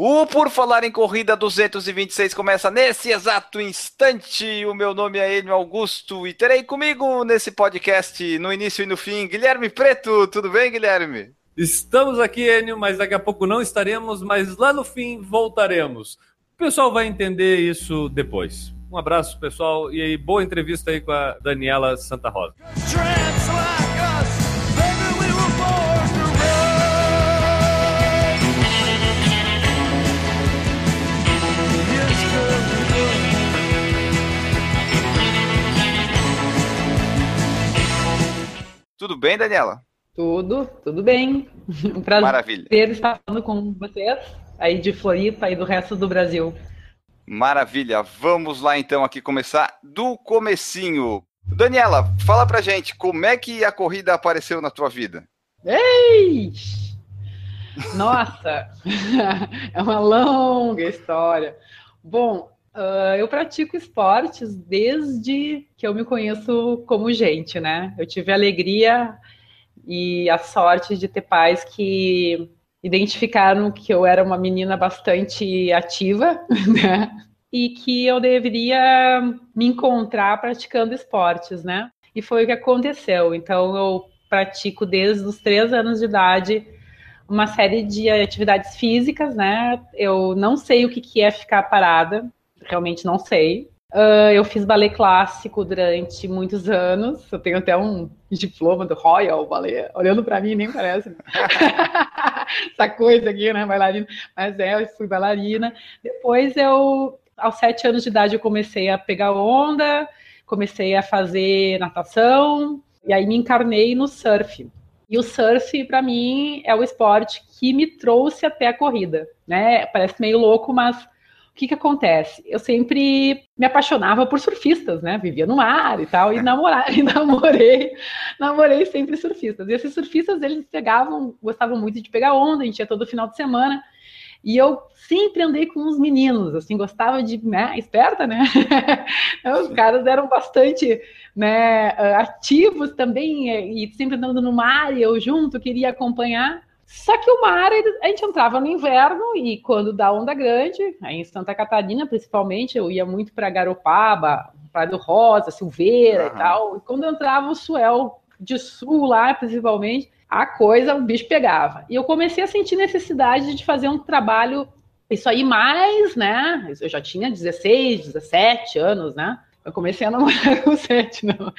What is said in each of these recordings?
O Por Falar em Corrida 226 começa nesse exato instante. O meu nome é Enio Augusto e terei comigo nesse podcast, no início e no fim, Guilherme Preto. Tudo bem, Guilherme? Estamos aqui, Enio, mas daqui a pouco não estaremos, mas lá no fim voltaremos. O pessoal vai entender isso depois. Um abraço, pessoal, e boa entrevista aí com a Daniela Santa Rosa. Tramps Tudo bem, Daniela? Tudo, tudo bem. Um prazer Maravilha. estar falando com vocês aí de Floripa e do resto do Brasil. Maravilha. Vamos lá então aqui começar do comecinho. Daniela, fala pra gente, como é que a corrida apareceu na tua vida? Ei! Nossa, é uma longa história. Bom, ah, eu pratico esportes desde que eu me conheço como gente, né? Eu tive a alegria e a sorte de ter pais que identificaram que eu era uma menina bastante ativa, né? E que eu deveria me encontrar praticando esportes, né? E foi o que aconteceu. Então, eu pratico desde os três anos de idade uma série de atividades físicas, né? Eu não sei o que é ficar parada, realmente não sei. Ah, eu fiz balé clássico durante muitos anos. Eu tenho até um diploma do Royal Ballet. Olhando para mim, nem parece. né? Essa coisa aqui, né? Bailarina. Mas é, eu fui bailarina. Depois eu, aos sete anos de idade, eu comecei a pegar onda, comecei a fazer natação, e aí me encarnei no surf. E o surf, para mim, é o esporte que me trouxe até a corrida, né? Parece meio louco, mas que que acontece? Eu sempre me apaixonava por surfistas, né? Vivia no mar e tal, e, namora- e namorei, namorei sempre surfistas. E esses surfistas, eles pegavam, gostavam muito de pegar onda, a gente ia todo final de semana, e eu sempre andei com os meninos, assim, gostava de, né, esperta, né? Os caras eram bastante, né, ativos também, e sempre andando no mar, e eu junto, queria acompanhar. Só que o mar, a gente entrava no inverno e quando dá onda grande, aí em Santa Catarina principalmente, eu ia muito para Garopaba, Praia do Rosa, Silveira Aham. e tal. E quando entrava o suel de sul lá, principalmente, a coisa, o bicho pegava. E eu comecei a sentir necessidade de fazer um trabalho, isso aí mais, né? Eu já tinha 16, 17 anos, né? Eu comecei a namorar com 7, não.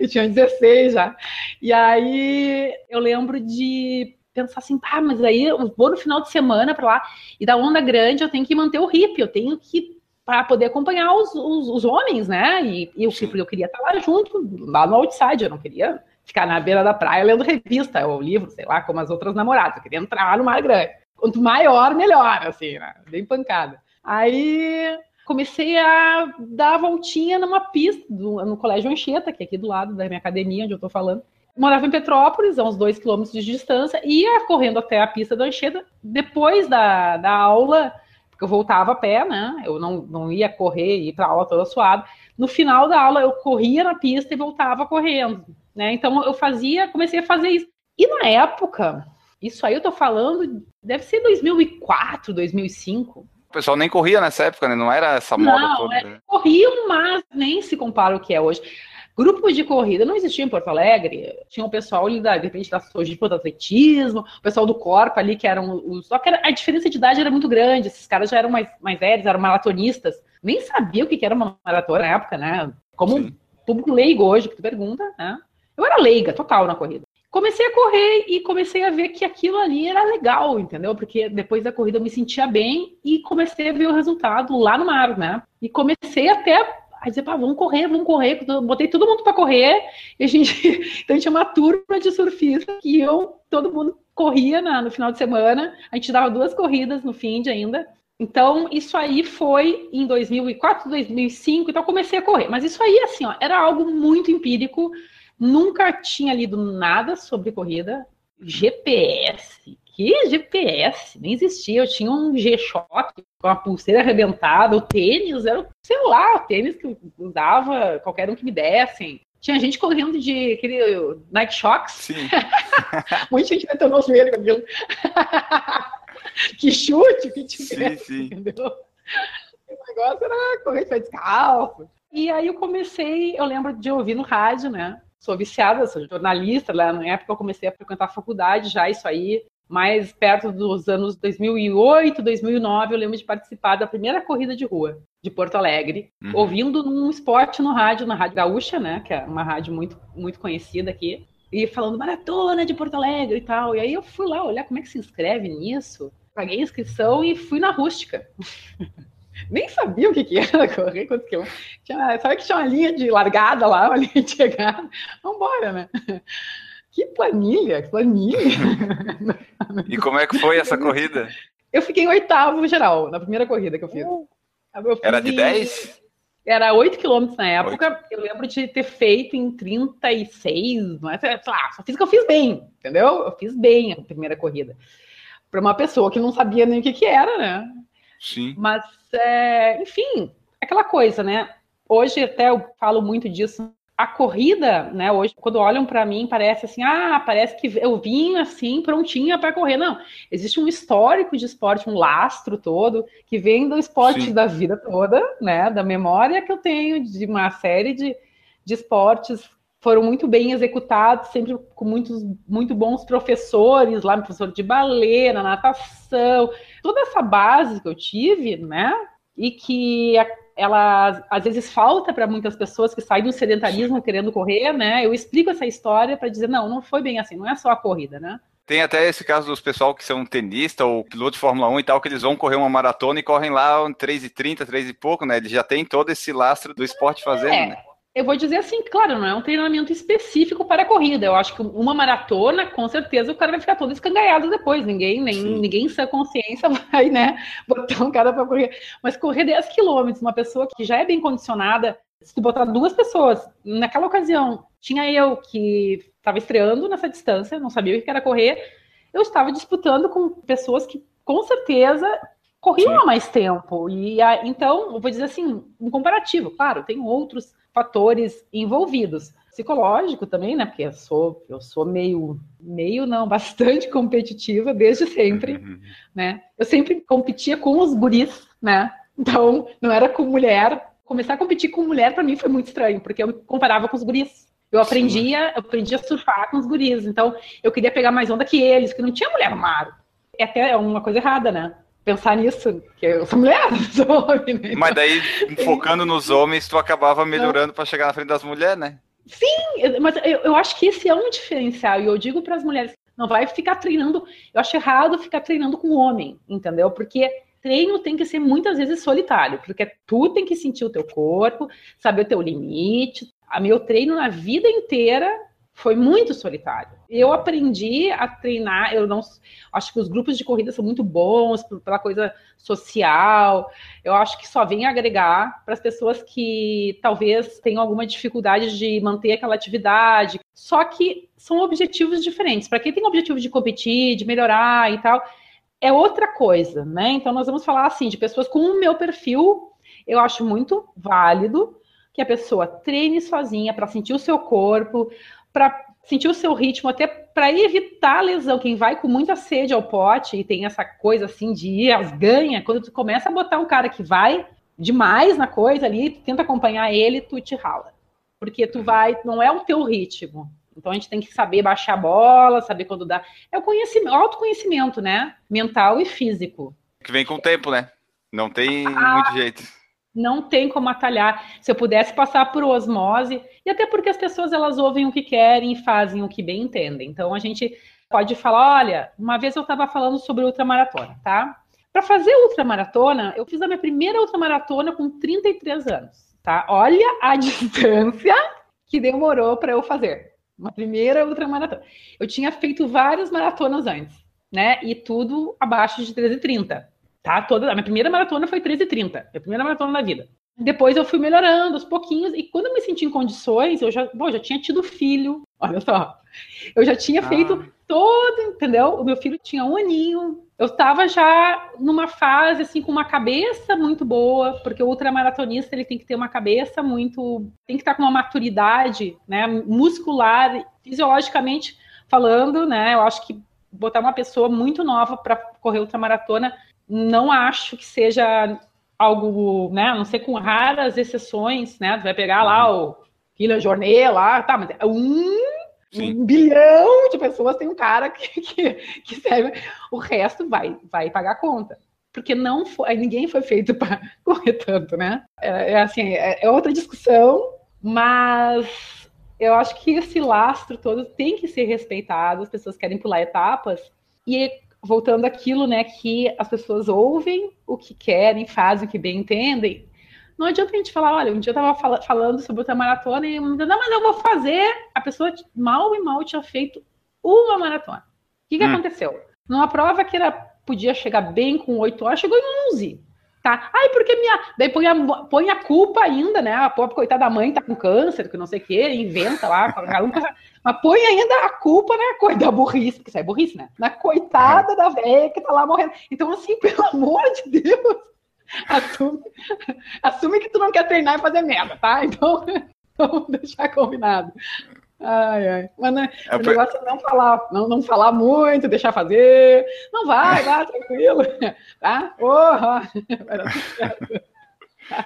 Eu tinha 16 já. E aí eu lembro de pensar assim, pá, mas aí eu vou no final de semana para lá e da onda grande eu tenho que manter o hip, eu tenho que para poder acompanhar os, os, os homens, né? E, e eu, eu queria estar lá junto, lá no outside, eu não queria ficar na beira da praia lendo revista ou livro, sei lá, como as outras namoradas. Eu queria entrar no mar grande. Quanto maior, melhor, assim, né? Bem pancada. Aí comecei a dar a voltinha numa pista do- no Colégio Anchieta, que é aqui do lado da minha academia, onde eu tô falando. Morava em Petrópolis, a uns dois quilômetros de distância, ia correndo até a pista do Anchieta. Depois da, da aula, porque eu voltava a pé, né? Eu não, não ia correr e ir para aula toda suada. No final da aula, eu corria na pista e voltava correndo, né? Então eu fazia, comecei a fazer isso. E na época, isso aí eu tô falando, deve ser 2004, 2005. O pessoal nem corria nessa época, né? Não era essa moda Não, toda. é- né? corriam, mas nem se compara o que é hoje. Grupos de corrida não existiam em Porto Alegre. Tinha o pessoal ali, da, de repente, da Sojipa do atletismo, o pessoal do corpo ali, que eram os. Só que era- a diferença de idade era muito grande. Esses caras já eram mais, mais velhos, eram maratonistas. Nem sabia o que que era uma maratona na época, né? Como Sim. público leigo hoje, que tu pergunta, né? Eu era leiga, total, na corrida. Comecei a correr e comecei a ver que aquilo ali era legal, entendeu? Porque depois da corrida eu me sentia bem e comecei a ver o resultado lá no mar, né? E comecei até a dizer, pá, vamos correr, vamos correr. Botei todo mundo para correr e a gente. Então tinha uma turma de surfistas que iam, todo mundo corria na- no final de semana. A gente dava duas corridas no fim de ainda. Então, isso aí foi em 2004, 2005, então eu comecei a correr. Mas isso aí, assim, ó, era algo muito empírico, Nunca tinha lido nada sobre corrida. GPS. Que GPS? Nem existia. Eu tinha um G-Shock com a pulseira arrebentada. O tênis era, sei lá, o tênis que eu usava, qualquer um que me dessem. Tinha gente correndo de aquele Nike Shocks. Sim. Muita gente detonou os joelhos com aquilo. que chute, que Sim, tivesse, sim. entendeu? O negócio era correr de pé descalço. E aí eu comecei, eu lembro de ouvir no rádio, né? Sou viciada, sou jornalista, lá na época eu comecei a frequentar a faculdade já, isso aí. Mais perto dos anos 2008, 2009, eu lembro de participar da primeira corrida de rua de Porto Alegre, Uhum. ouvindo num esporte no rádio, na Rádio Gaúcha, né? Que é uma rádio muito, muito conhecida aqui. E falando maratona de Porto Alegre e tal. E aí eu fui lá olhar como é que se inscreve nisso. Paguei a inscrição e fui na rústica. Nem sabia o que, que era correr quantos quilômetros. Tinha, sabe que tinha uma linha de largada lá, uma linha de chegada. Vambora, né? Que planilha, que planilha. E como é que foi essa corrida? Eu fiquei em oitavo geral, na primeira corrida que eu fiz. Eu fiz Era de em- 10? Era 8 quilômetros na época. Eu lembro de ter feito em 36, não é? sei lá, só fiz o que eu fiz bem, entendeu? Eu fiz bem a primeira corrida. Para uma pessoa que não sabia nem o que, que era, né? Sim. Mas, é, enfim, aquela coisa, né? Hoje até eu falo muito disso. A corrida, né? Hoje, quando olham para mim, parece assim, ah, parece que eu vim assim prontinha para correr. Não, existe um histórico de esporte, um lastro todo que vem do esporte Sim. da vida toda, né? Da memória que eu tenho de uma série de, de esportes foram muito bem executados, sempre com muitos muito bons professores lá, professor de balé, na natação, toda essa base que eu tive, né? E que a- ela às vezes falta para muitas pessoas que saem do sedentarismo querendo correr, né? Eu explico essa história para dizer não, não foi bem assim, não é só a corrida, né? Tem até esse caso dos pessoal que são tenista ou piloto de Fórmula 1 e tal, que eles vão correr uma maratona e correm lá um 3,30, 3 e pouco, né? Eles já tem todo esse lastro do esporte fazendo, É. né? Eu vou dizer assim, claro, não é um treinamento específico para a corrida. Eu acho que uma maratona, com certeza, o cara vai ficar todo escangalhado depois. Ninguém, nem, Sim. ninguém em sua consciência vai, né, botar um cara para correr. Mas correr 10 quilômetros, uma pessoa que já é bem condicionada, se tu botar duas pessoas, naquela ocasião, tinha eu que estava estreando nessa distância, não sabia o que era correr, eu estava disputando com pessoas que, com certeza, corriam Sim. há mais tempo. E então, eu vou dizer assim, um comparativo, claro, tem outros fatores envolvidos. Psicológico também, né? Porque eu sou, eu sou meio, meio não, bastante competitiva desde sempre, Uhum. né? Eu sempre competia com os guris, né? Então, não era com mulher. Começar a competir com mulher para mim foi muito estranho, porque eu me comparava com os guris. Eu aprendia, eu aprendia a surfar com os guris. Então, eu queria pegar mais onda que eles, que não tinha mulher no mar. É até uma coisa errada, né? Pensar nisso, que eu sou mulher, sou homem, né? Mas daí, focando nos homens, tu acabava melhorando pra chegar na frente das mulheres, né? Mas eu, eu acho que esse é um diferencial. E eu digo para as mulheres: não vai ficar treinando. Eu acho errado ficar treinando com homem, entendeu? Porque treino tem que ser muitas vezes solitário, porque tu tem que sentir o teu corpo, saber o teu limite. A meu treino na vida inteira foi muito solitário. Eu aprendi a treinar, eu não acho que os grupos de corrida são muito bons pela coisa social. Eu acho que só vem agregar para as pessoas que talvez tenham alguma dificuldade de manter aquela atividade. Só que são objetivos diferentes. Para quem tem o objetivo de competir, de melhorar e tal, é outra coisa, né? Então nós vamos falar assim de pessoas com o meu perfil. Eu acho muito válido que a pessoa treine sozinha para sentir o seu corpo, para sentir o seu ritmo, até para evitar a lesão. Quem vai com muita sede ao pote e tem essa coisa assim de ir às ganhas, quando tu começa a botar um cara que vai demais na coisa ali, tu tenta acompanhar ele, tu te rala. Porque tu vai, não é o teu ritmo. Então a gente tem que saber baixar a bola, saber quando dá. É o conhecimento, autoconhecimento, né? Mental e físico. Que vem com o tempo, né? Não tem Ah. muito jeito. Não tem como atalhar. Se eu pudesse passar por osmose, e até porque as pessoas elas ouvem o que querem e fazem o que bem entendem. Então a gente pode falar, olha, uma vez eu estava falando sobre ultramaratona, tá? Para fazer ultramaratona, eu fiz a minha primeira ultramaratona com 33 anos, tá? Olha a distância que demorou para eu fazer. Uma primeira ultramaratona. Eu tinha feito várias maratonas antes, né? E tudo abaixo de 13h30 tá? Toda, a minha primeira maratona foi 13h30, minha primeira maratona da vida. Depois eu fui melhorando aos pouquinhos, e quando eu me senti em condições, eu já, bom, já tinha tido filho, olha só. Eu já tinha Ah. feito todo, entendeu? O meu filho tinha um aninho. Eu estava já numa fase, assim, com uma cabeça muito boa, porque o ultramaratonista, ele tem que ter uma cabeça muito... Tem que estar com uma maturidade, né, muscular, fisiologicamente falando, né, eu acho que botar uma pessoa muito nova para correr ultramaratona, não acho que seja algo, né, a não ser com raras exceções, né, tu vai pegar lá o Kylian Jornet lá, tá, mas é um, Sim. um bilhão de pessoas tem um cara que, que, que serve, o resto vai, vai pagar a conta. Porque não foi, ninguém foi feito para correr tanto, né? É, é assim, é, é outra discussão, mas eu acho que esse lastro todo tem que ser respeitado, as pessoas querem pular etapas, e voltando àquilo, né, que as pessoas ouvem o que querem, fazem o que bem entendem. Não adianta a gente falar, olha, um dia eu tava fala- falando sobre outra maratona e não, mas eu vou fazer. A pessoa mal e mal tinha feito uma maratona. O que, que Hum. aconteceu? Numa prova que era, podia chegar bem com 8 horas, chegou em 11. Tá? Ai, porque minha. Daí põe a, põe a culpa ainda, né? A pobre coitada da mãe tá com câncer, que não sei o quê, inventa lá. um- Mas põe ainda a culpa na coisa da burrice, porque isso é burrice, né? Na coitada da velha que tá lá morrendo. Então, assim, pelo amor de Deus, assume, assume que tu não quer treinar e fazer merda, tá? Então, vamos deixar combinado. Ai, ai. Mas né, É, o negócio é não falar, não, não falar muito, deixar fazer. Não vai, vai, tranquilo. Tá? Porra!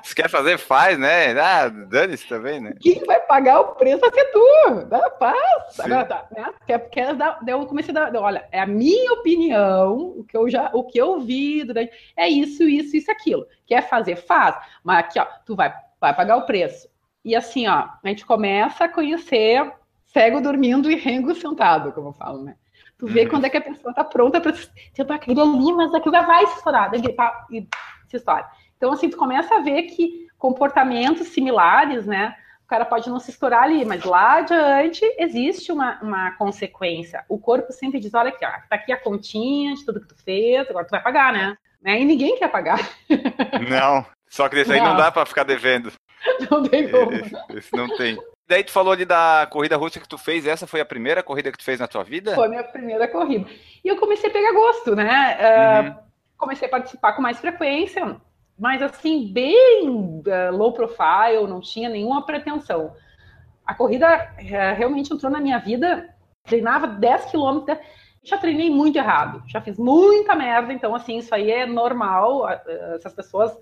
Se quer fazer, faz, né? Ah, dane-se também, né? Quem vai pagar o preço vai ser tu. Dá paz. Agora tá, né? Quer dar, daí eu comecei a dar, olha, é a minha opinião, o que eu já, o que eu vi durante, é isso, isso, isso, aquilo. Quer fazer, faz. Mas aqui, ó, tu vai, vai pagar o preço. E assim, ó, a gente começa a conhecer cego dormindo e rengo sentado, como eu falo, né? Tu vê Uhum. quando é que a pessoa tá pronta para tipo, aquele ali, mas aquilo já vai se estourar, daí pá, e se estoura. Então, assim, tu começa a ver que comportamentos similares, né? O cara pode não se estourar ali, mas lá adiante existe uma, uma consequência. O corpo sempre diz: olha aqui, ó, tá aqui a continha de tudo que tu fez, agora tu vai pagar, né? né? E ninguém quer pagar. Não. Só que desse aí não Não. dá pra ficar devendo. Não tem como. Esse, esse não tem. Daí tu falou ali da corrida russa que tu fez. Essa foi a primeira corrida que tu fez na tua vida? Foi a minha primeira corrida. E eu comecei a pegar gosto, né? Ah, Uhum. Comecei a participar com mais frequência, mas assim, bem ah, low profile, não tinha nenhuma pretensão. A corrida eh, realmente entrou na minha vida, treinava 10 quilômetros, já treinei muito errado, já fiz muita merda, então assim, isso aí é normal, ah, essas pessoas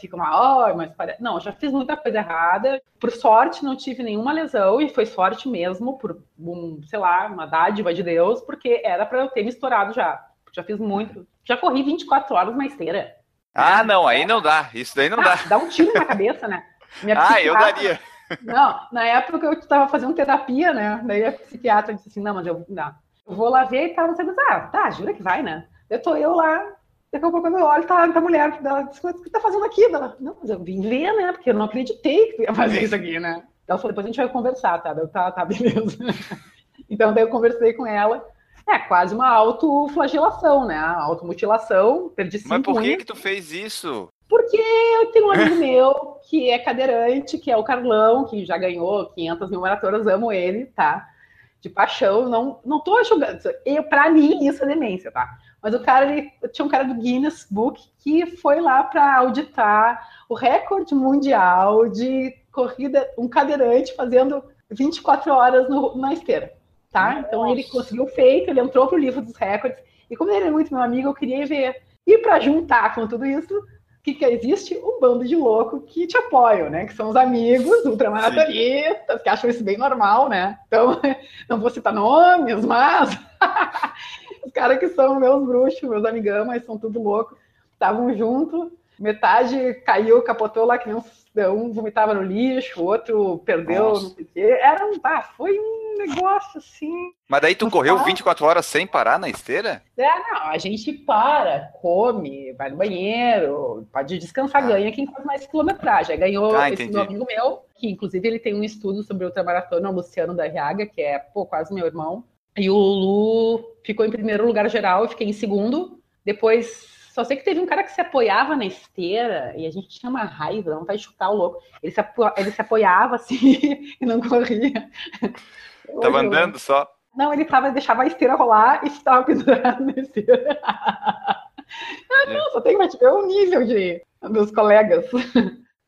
ficam, ah, mas pare-" não, já fiz muita coisa errada, por sorte não tive nenhuma lesão, e foi sorte mesmo, por, um, sei lá, uma dádiva de Deus, porque era para eu ter me estourado já, já fiz muito, já corri 24 horas na esteira. Ah, não, aí não dá. Isso daí não dá. Ah, dá um tiro na cabeça, né? Minha Ah, eu daria. Não, na época eu estava fazendo terapia, né? Daí a psiquiatra disse assim, não, mas eu, não, eu vou lá ver e tal, sei o que. Ah, tá, jura que vai, né? Eu tô eu lá, daqui a pouco quando eu olho, tá, tá a mulher dela, disse, mas o que tá fazendo aqui? Ela, não, mas eu vim ver, né? Porque eu não acreditei que tu ia fazer isso aqui, né? Ela falou, depois a gente vai conversar, tá? Eu, tá, tá, beleza. Então daí eu conversei com ela. É quase uma autoflagelação, né? Automutilação, perdi cinco Mas por que que tu fez isso? Porque eu tenho um amigo meu que é cadeirante, que é o Carlão, que já ganhou 500 mil maratonas, amo ele, tá? De paixão, não, não tô julgando. Eu, pra mim, isso é demência, tá? Mas o cara, ele tinha um cara do Guinness Book que foi lá para auditar o recorde mundial de corrida, um cadeirante fazendo 24 horas no- na esteira, tá? Então ele conseguiu feito, ele entrou pro livro dos recordes, e como ele é muito meu amigo, eu queria ver. E para juntar com tudo isso, que, que existe? Um bando de louco que te apoiam, né? Que são os amigos ultramaratonistas, que acham isso bem normal, né? Então, não vou citar nomes, mas os caras que são meus bruxos, meus amigão, mas são tudo louco, estavam junto, metade caiu, capotou lá, que nem um, um vomitava no lixo, o outro perdeu, Nossa. não sei o quê. Era um, ah, foi um negócio assim, Mas daí tu correu fala. 24 horas sem parar na esteira? é, não, a gente para, come, vai no banheiro, pode descansar, ganha quem faz mais quilometragem. Ganhou Ah, esse meu amigo meu, que inclusive ele tem um estudo sobre ultramaratona, o Luciano da Riaga, que é, pô, quase meu irmão. E o Lu ficou em primeiro lugar geral, eu fiquei em segundo. Depois Só sei que teve um cara que se apoiava na esteira e a gente tinha uma raiva, não vai chutar o louco. Ele se, apo... ele se apoiava assim e não corria. Tava andando só. Não, ele tava, deixava a esteira rolar e estava pendurado na esteira. ah, não, só tem que ver o nível de, dos colegas.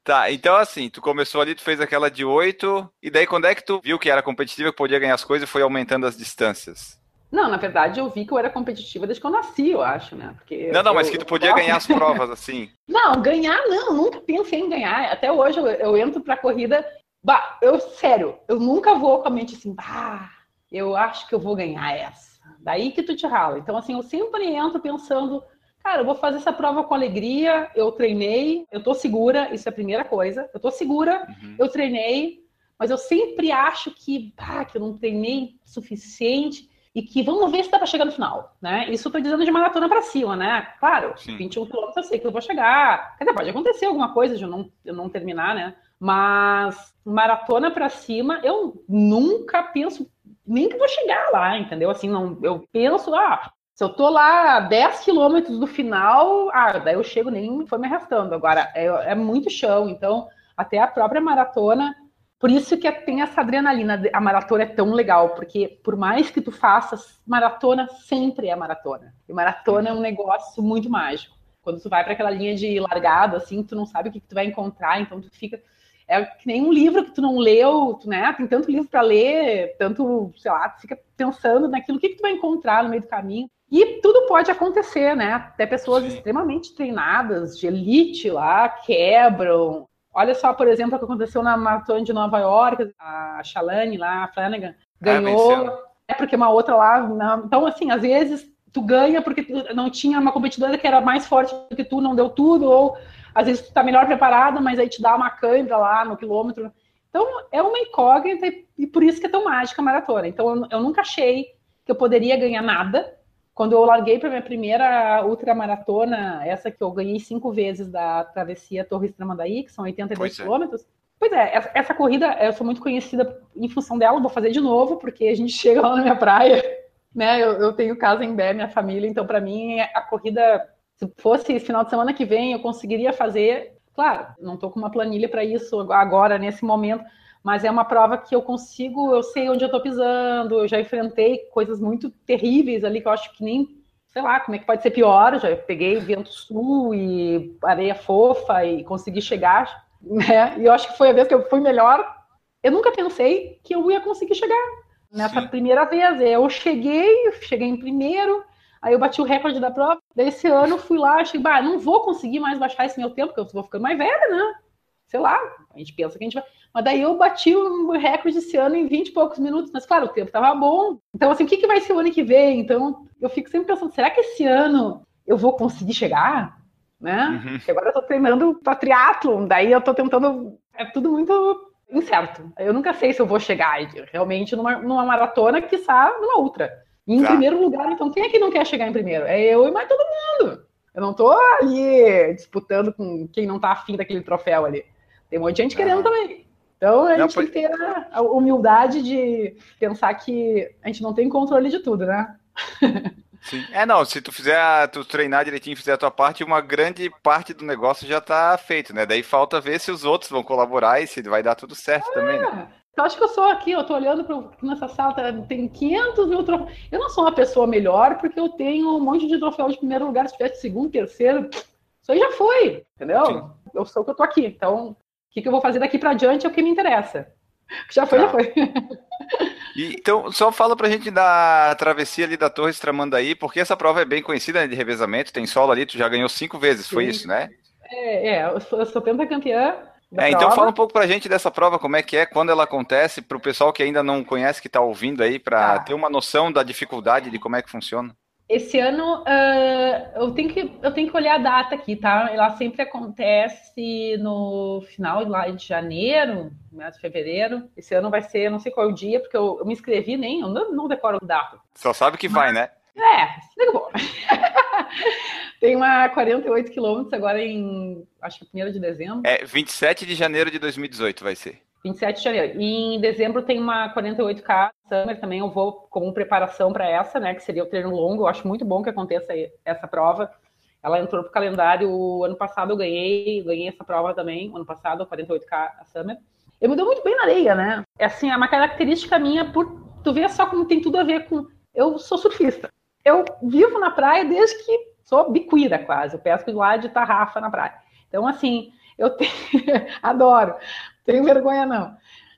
Tá, então assim, tu começou ali, tu fez aquela de 8, e daí quando é que tu viu que era competitiva, que podia ganhar as coisas e foi aumentando as distâncias? Não, na verdade eu vi que eu era competitiva desde que eu nasci, eu acho, né? Porque não, não, eu, mas que tu podia eu... ganhar as provas, assim. Não, ganhar não, nunca pensei em ganhar. Até hoje eu, eu entro pra corrida, bah, eu, sério, eu nunca vou com a mente assim, bah, eu acho que eu vou ganhar essa. Daí que tu te rala. Então, assim, eu sempre entro pensando, Cara, eu vou fazer essa prova com alegria. Eu treinei, eu tô segura, isso é a primeira coisa. Eu tô segura, uhum. eu treinei, mas eu sempre acho que, ah, que eu não treinei suficiente e que vamos ver se dá para chegar no final, né? Isso eu tô dizendo de maratona para cima, né? Claro, Sim. 21 quilômetros eu sei que eu vou chegar. Quer dizer, pode acontecer alguma coisa de eu não, eu não terminar, né? Mas maratona para cima, eu nunca penso nem que vou chegar lá, entendeu? Assim, não, eu penso, ah, se eu tô lá a 10 quilômetros do final, ah, daí eu chego nem foi me arrastando. Agora, é, é, muito chão, então até a própria maratona, por isso que tem essa adrenalina, a maratona é tão legal, porque por mais que tu faças, maratona sempre é maratona. E maratona é um negócio muito mágico. Quando tu vai para aquela linha de largada, assim, tu não sabe o que, que tu vai encontrar, então tu fica é que nem um livro que tu não leu, tu, né? Tem tanto livro para ler, tanto, sei lá, tu fica pensando naquilo, o que, que tu vai encontrar no meio do caminho. E tudo pode acontecer, né? Até pessoas Sim. extremamente treinadas, de elite lá, quebram. Olha só, por exemplo, o que aconteceu na maratona de Nova York, a Shalane lá, a Flanagan, ah, ganhou. Ah, é porque uma outra lá. Não... Então, assim, às vezes tu ganha porque tu não tinha uma competidora que era mais forte do que tu, não deu tudo, ou às vezes tu tá melhor preparada, mas aí te dá uma câimbra lá no quilômetro. Então, é uma incógnita e por isso que é tão mágica a maratona. Então, eu, eu nunca achei que eu poderia ganhar nada, quando eu larguei para minha primeira ultramaratona, essa que eu ganhei cinco vezes da travessia Torres Tramandaí, que são 82 pois é. quilômetros. É. Pois é, essa, essa, corrida eu sou muito conhecida em função dela, vou fazer de novo, porque a gente chega lá na minha praia, né? Eu, eu tenho casa em Bé, minha família, então para mim a corrida, se fosse final de semana que vem, eu conseguiria fazer. Claro, não estou com uma planilha para isso agora, nesse momento, mas é uma prova que eu consigo, eu sei onde eu tô pisando, eu já enfrentei coisas muito terríveis ali que eu acho que nem, sei lá, como é que pode ser pior, eu já peguei vento sul e areia fofa e consegui chegar, né? E eu acho que foi a vez que eu fui melhor. Eu nunca pensei que eu ia conseguir chegar nessa Sim. primeira vez. Eu cheguei, cheguei em primeiro, aí eu bati o recorde da prova. Daí esse ano eu fui lá, achei, bah, não vou conseguir mais baixar esse meu tempo, porque eu vou ficando mais velha, né? Sei lá, a gente pensa que a gente vai. Mas daí eu bati o recorde esse ano em 20 e poucos minutos. Mas, claro, o tempo estava bom. Então, assim, o que, que vai ser o ano que vem? Então, eu fico sempre pensando, será que esse ano eu vou conseguir chegar? Né? Uhum. Agora eu tô treinando para triatlon, daí eu tô tentando. É tudo muito incerto. Eu nunca sei se eu vou chegar realmente numa, numa maratona, que está numa ultra. em tá. primeiro lugar, então, quem é que não quer chegar em primeiro? É eu e mais todo mundo. Eu não tô ali disputando com quem não tá afim daquele troféu ali. Tem um monte de gente querendo também. Então a não, gente foi... tem que ter a humildade de pensar que a gente não tem controle de tudo, né? Sim. É, não, se tu fizer, tu treinar direitinho, fizer a tua parte, uma grande parte do negócio já tá feito, né? Daí falta ver se os outros vão colaborar e se vai dar tudo certo também, né? Eu acho que eu sou aqui, eu tô olhando para nessa sala, tá, tem 500 mil troféus. Eu não sou uma pessoa melhor porque eu tenho um monte de troféus de primeiro lugar, se tivesse segundo, terceiro, isso aí já foi, entendeu? Sim. Eu sou o que eu tô aqui, então que, que eu vou fazer daqui para diante é o que me interessa. Já foi, tá. já foi. E, então, só fala pra gente da travessia ali da Torres Tramandaí, porque essa prova é bem conhecida né, de revezamento, tem solo ali, tu já ganhou cinco vezes, Sim. foi isso, né? É, é eu sou, eu sou pentacampeã. É, então fala um pouco pra gente dessa prova, como é que é, quando ela acontece, pro pessoal que ainda não conhece, que tá ouvindo aí, para tá. ter uma noção da dificuldade de como é que funciona. Esse ano uh, eu, tenho que, eu tenho que olhar a data aqui, tá? Ela sempre acontece no final lá de janeiro, mês de fevereiro. Esse ano vai ser, não sei qual é o dia, porque eu, eu me inscrevi, nem, eu não, não decoro o data. Só sabe que Mas, vai, né? É, bom. Tem uma 48 quilômetros agora em, acho que 1 de dezembro. É, 27 de janeiro de 2018 vai ser. 27 de janeiro. E em dezembro tem uma 48K Summer também. Eu vou como preparação para essa, né? Que seria o treino longo. Eu acho muito bom que aconteça essa prova. Ela entrou pro calendário ano passado, eu ganhei, ganhei essa prova também, ano passado, 48K a Summer. Eu me dou muito bem na areia, né? É assim, é uma característica minha por tu vê só como tem tudo a ver com eu sou surfista. Eu vivo na praia desde que sou biquíra quase, eu pesco lá de tarrafa na praia. Então assim, eu tenho... adoro. Tenho vergonha não.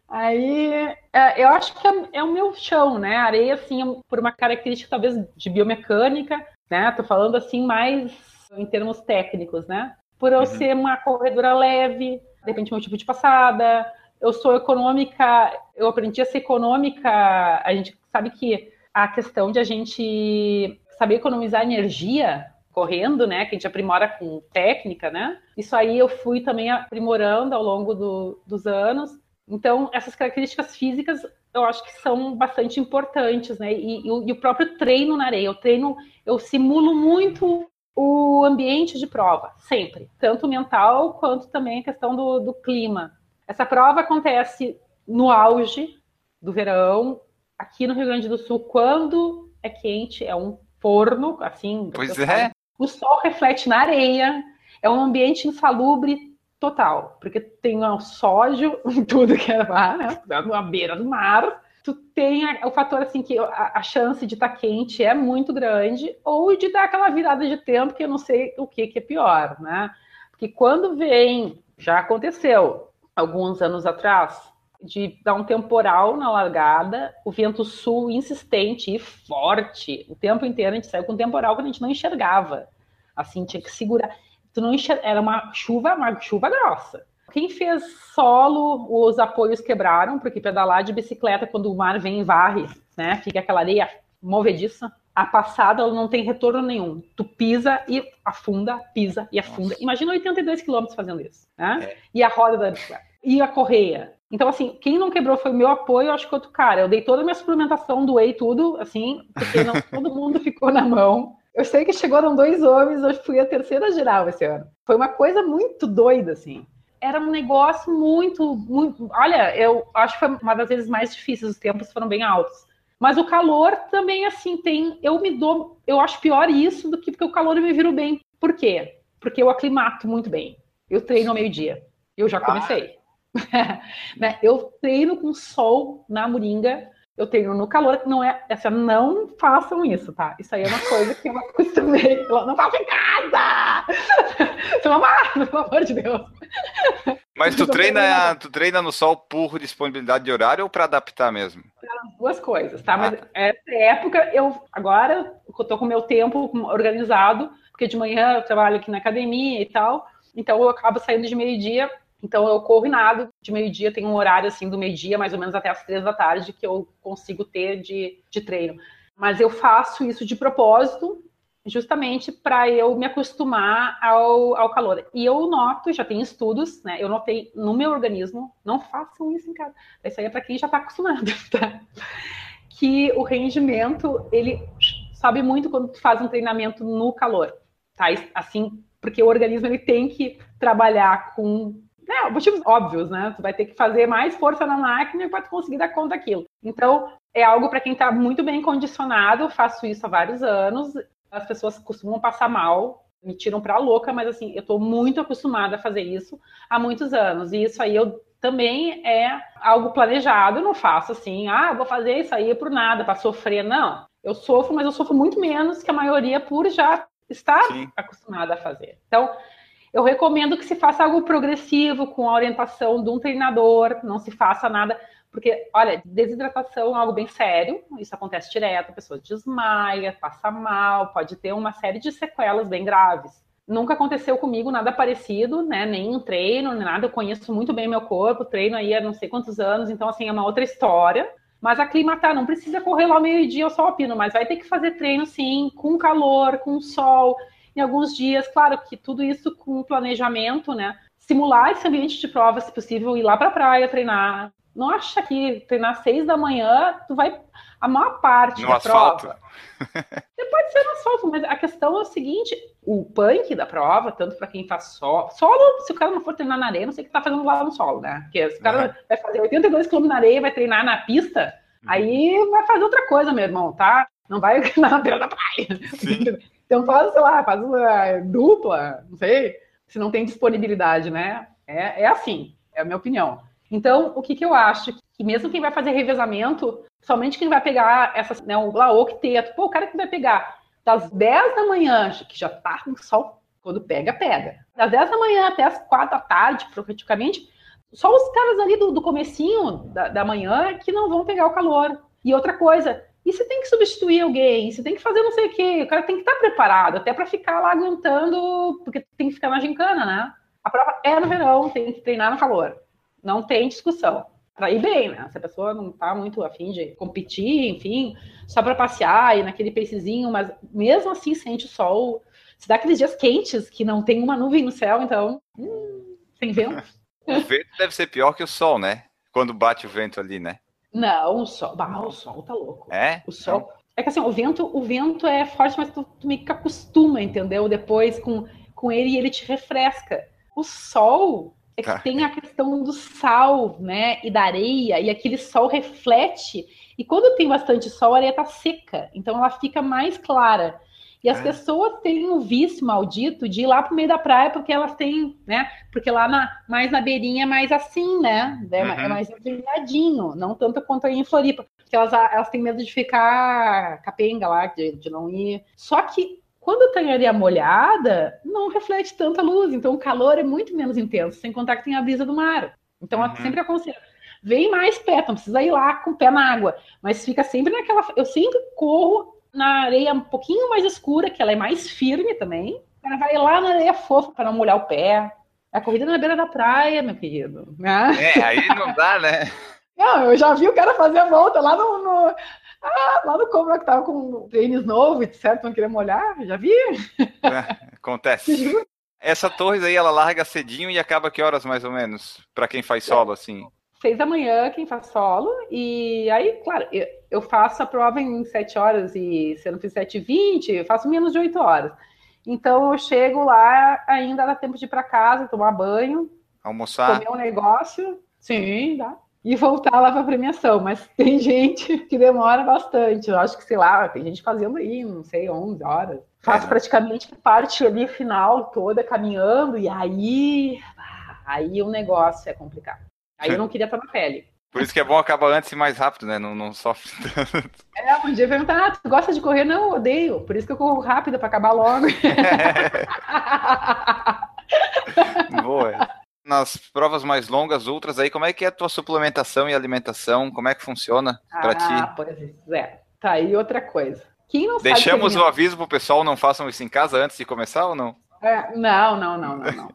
Aí, é, eu acho que é, é, o meu chão, né? Areia, assim, por uma característica talvez de biomecânica, né? Tô falando assim mais em termos técnicos, né? Por eu uhum. ser uma corredora leve, de repente meu tipo de passada, eu sou econômica, eu aprendi a ser econômica, a gente sabe que a questão de a gente saber economizar energia correndo, né, que a gente aprimora com técnica, né? Isso aí eu fui também aprimorando ao longo do, dos anos. Então, essas características físicas eu acho que são bastante importantes, né? E, e, e, o próprio treino na areia. Eu treino, eu simulo muito o ambiente de prova, sempre. Tanto mental quanto também a questão do, do clima. Essa prova acontece no auge do verão, aqui no Rio Grande do Sul, quando é quente, é um forno, assim. Pois é. O sol reflete na areia, é um ambiente insalubre total, porque tem um sódio em tudo que é lá, né? Na beira do mar. Tu tem o fator assim que a, a chance de estar tá quente é muito grande, ou de dar aquela virada de tempo que eu não sei o que, que é pior, né? Porque quando vem, já aconteceu alguns anos atrás, de dar um temporal na largada, o vento sul insistente e forte, o tempo inteiro a gente saiu com um temporal que a gente não enxergava. Assim, tinha que segurar tu não enxer... era uma chuva, uma chuva grossa. Quem fez solo, os apoios quebraram, porque pedalar de bicicleta quando o mar vem e varre, né? Fica aquela areia movediça. A passada ela não tem retorno nenhum. Tu pisa e afunda, pisa e afunda. Nossa. Imagina 82 quilômetros fazendo isso, né? É. E a roda da bicicleta. E a correia. Então, assim, quem não quebrou foi o meu apoio, acho que outro cara. Eu dei toda a minha suplementação, doei tudo, assim, porque não, todo mundo ficou na mão. Eu sei que chegaram dois homens, eu fui a terceira geral esse ano. Foi uma coisa muito doida, assim. Era um negócio muito, muito. Olha, eu acho que foi uma das vezes mais difíceis, os tempos foram bem altos. Mas o calor também, assim, tem. Eu me dou. Eu acho pior isso do que porque o calor eu me viro bem. Por quê? Porque eu aclimato muito bem. Eu treino ao meio-dia. Eu já comecei. Ah. eu treino com sol na moringa eu tenho no calor, não é, essa, não façam isso, tá? Isso aí é uma coisa que eu acostumei, não façam em casa! pelo amor de Deus. Mas tu treina, tu treina no sol por disponibilidade de horário ou para adaptar mesmo? As duas coisas, tá? Mas ah. essa época, eu agora eu tô com o meu tempo organizado, porque de manhã eu trabalho aqui na academia e tal, então eu acabo saindo de meio-dia então eu corro e nado de meio-dia, tem um horário assim do meio-dia, mais ou menos até as três da tarde, que eu consigo ter de, de treino. Mas eu faço isso de propósito, justamente para eu me acostumar ao, ao calor. E eu noto, já tem estudos, né? Eu notei no meu organismo, não façam isso em casa. Isso aí é para quem já está acostumado, tá? Que o rendimento, ele sabe muito quando tu faz um treinamento no calor, tá? Assim, porque o organismo ele tem que trabalhar com né, motivos óbvios, né? Tu vai ter que fazer mais força na máquina para conseguir dar conta daquilo. Então, é algo para quem está muito bem condicionado. Eu faço isso há vários anos. As pessoas costumam passar mal, me tiram para louca, mas assim, eu estou muito acostumada a fazer isso há muitos anos. E isso aí eu também é algo planejado. Eu não faço assim, ah, vou fazer isso aí por nada, para sofrer. Não. Eu sofro, mas eu sofro muito menos que a maioria por já estar Sim. acostumada a fazer. Então, eu recomendo que se faça algo progressivo, com a orientação de um treinador, não se faça nada, porque, olha, desidratação é algo bem sério, isso acontece direto, a pessoa desmaia, passa mal, pode ter uma série de sequelas bem graves. Nunca aconteceu comigo nada parecido, né? Nem um treino, nem nada. Eu conheço muito bem meu corpo, treino aí há não sei quantos anos, então, assim, é uma outra história. Mas aclimatar, não precisa correr lá meio-dia ao sol pino, mas vai ter que fazer treino, sim, com calor, com sol em alguns dias. Claro que tudo isso com planejamento, né? Simular esse ambiente de prova, se possível, ir lá para a praia treinar. Não acha que treinar às seis da manhã, tu vai. A maior parte no da asfalto. prova. pode ser no asfalto, mas a questão é o seguinte: o punk da prova, tanto para quem faz solo, solo, se o cara não for treinar na areia, não sei o que tá fazendo lá no solo, né? Porque se o cara uhum. vai fazer 82 km na areia e vai treinar na pista, uhum. aí vai fazer outra coisa, meu irmão, tá? Não vai na beira da praia. Então faz, sei lá, faz uma dupla, não sei, se não tem disponibilidade, né? É, é assim, é a minha opinião. Então, o que, que eu acho? Que mesmo quem vai fazer revezamento, somente quem vai pegar essas, né, o, lá, octeto, pô, o cara que vai pegar das 10 da manhã, que já tá com sol, quando pega, pega. Das 10 da manhã até as 4 da tarde, praticamente, só os caras ali do, do comecinho da, da manhã que não vão pegar o calor. E outra coisa, e você tem que substituir alguém, você tem que fazer não sei o quê, o cara tem que estar preparado, até para ficar lá aguentando, porque tem que ficar na gincana, né? A prova é no verão, tem que treinar no calor. Não tem discussão. Para ir bem, né? Se a pessoa não está muito afim de competir, enfim, só para passear e naquele pacezinho, mas mesmo assim sente o sol. Se dá aqueles dias quentes que não tem uma nuvem no céu, então, hum, sem vento. o vento deve ser pior que o sol, né? Quando bate o vento ali, né? Não, o sol, bah, o sol tá louco. É? O sol. É que assim, o vento, o vento é forte, mas tu, tu meio que acostuma, entendeu? Depois com, com ele e ele te refresca. O sol é que tá. tem a questão do sal, né? E da areia, e aquele sol reflete. E quando tem bastante sol, a areia tá seca, então ela fica mais clara. E as é. pessoas têm o vício maldito de ir lá pro meio da praia porque elas têm, né? Porque lá na, mais na beirinha é mais assim, né? É, uhum. é mais inclinadinho, não tanto quanto aí em Floripa. Porque elas, elas têm medo de ficar capenga lá, de, de não ir. Só que quando tem areia molhada, não reflete tanta luz, então o calor é muito menos intenso, sem contar que tem a brisa do mar. Então, uhum. eu sempre aconselho, vem mais perto, não precisa ir lá com o pé na água, mas fica sempre naquela. Eu sempre corro na areia um pouquinho mais escura, que ela é mais firme também. O cara vai lá na areia fofa para não molhar o pé. A corrida na beira da praia, meu querido. Né? É, aí não dá, né? Não, eu já vi o cara fazer a volta lá no. no ah, lá no Cobra que tava com tênis novo, etc. Não queria molhar, já vi. É, acontece. Essa torre aí, ela larga cedinho e acaba que horas mais ou menos? Para quem faz solo, assim? Seis da manhã quem faz solo, e aí, claro, eu, eu faço a prova em sete horas, e se eu não fiz sete e vinte, eu faço menos de oito horas. Então eu chego lá, ainda dá tempo de ir para casa, tomar banho, almoçar, comer um negócio, sim, dá. E voltar lá para a premiação, mas tem gente que demora bastante. Eu acho que, sei lá, tem gente fazendo aí, não sei, 11 horas. Faço é. praticamente parte ali final toda caminhando, e aí, aí o negócio é complicado. Aí eu não queria estar na pele. Por isso que é bom acabar antes e mais rápido, né? Não, não sofre tanto. É, um dia perguntar, ah, tu gosta de correr? Não, odeio. Por isso que eu corro rápido para acabar logo. Boa. Nas provas mais longas, outras aí, como é que é a tua suplementação e alimentação? Como é que funciona para ah, ti? Ah, pois é. Tá aí outra coisa. Quem não Deixamos o aviso pro pessoal, não façam isso em casa antes de começar ou não? É, não, não, não, não, não.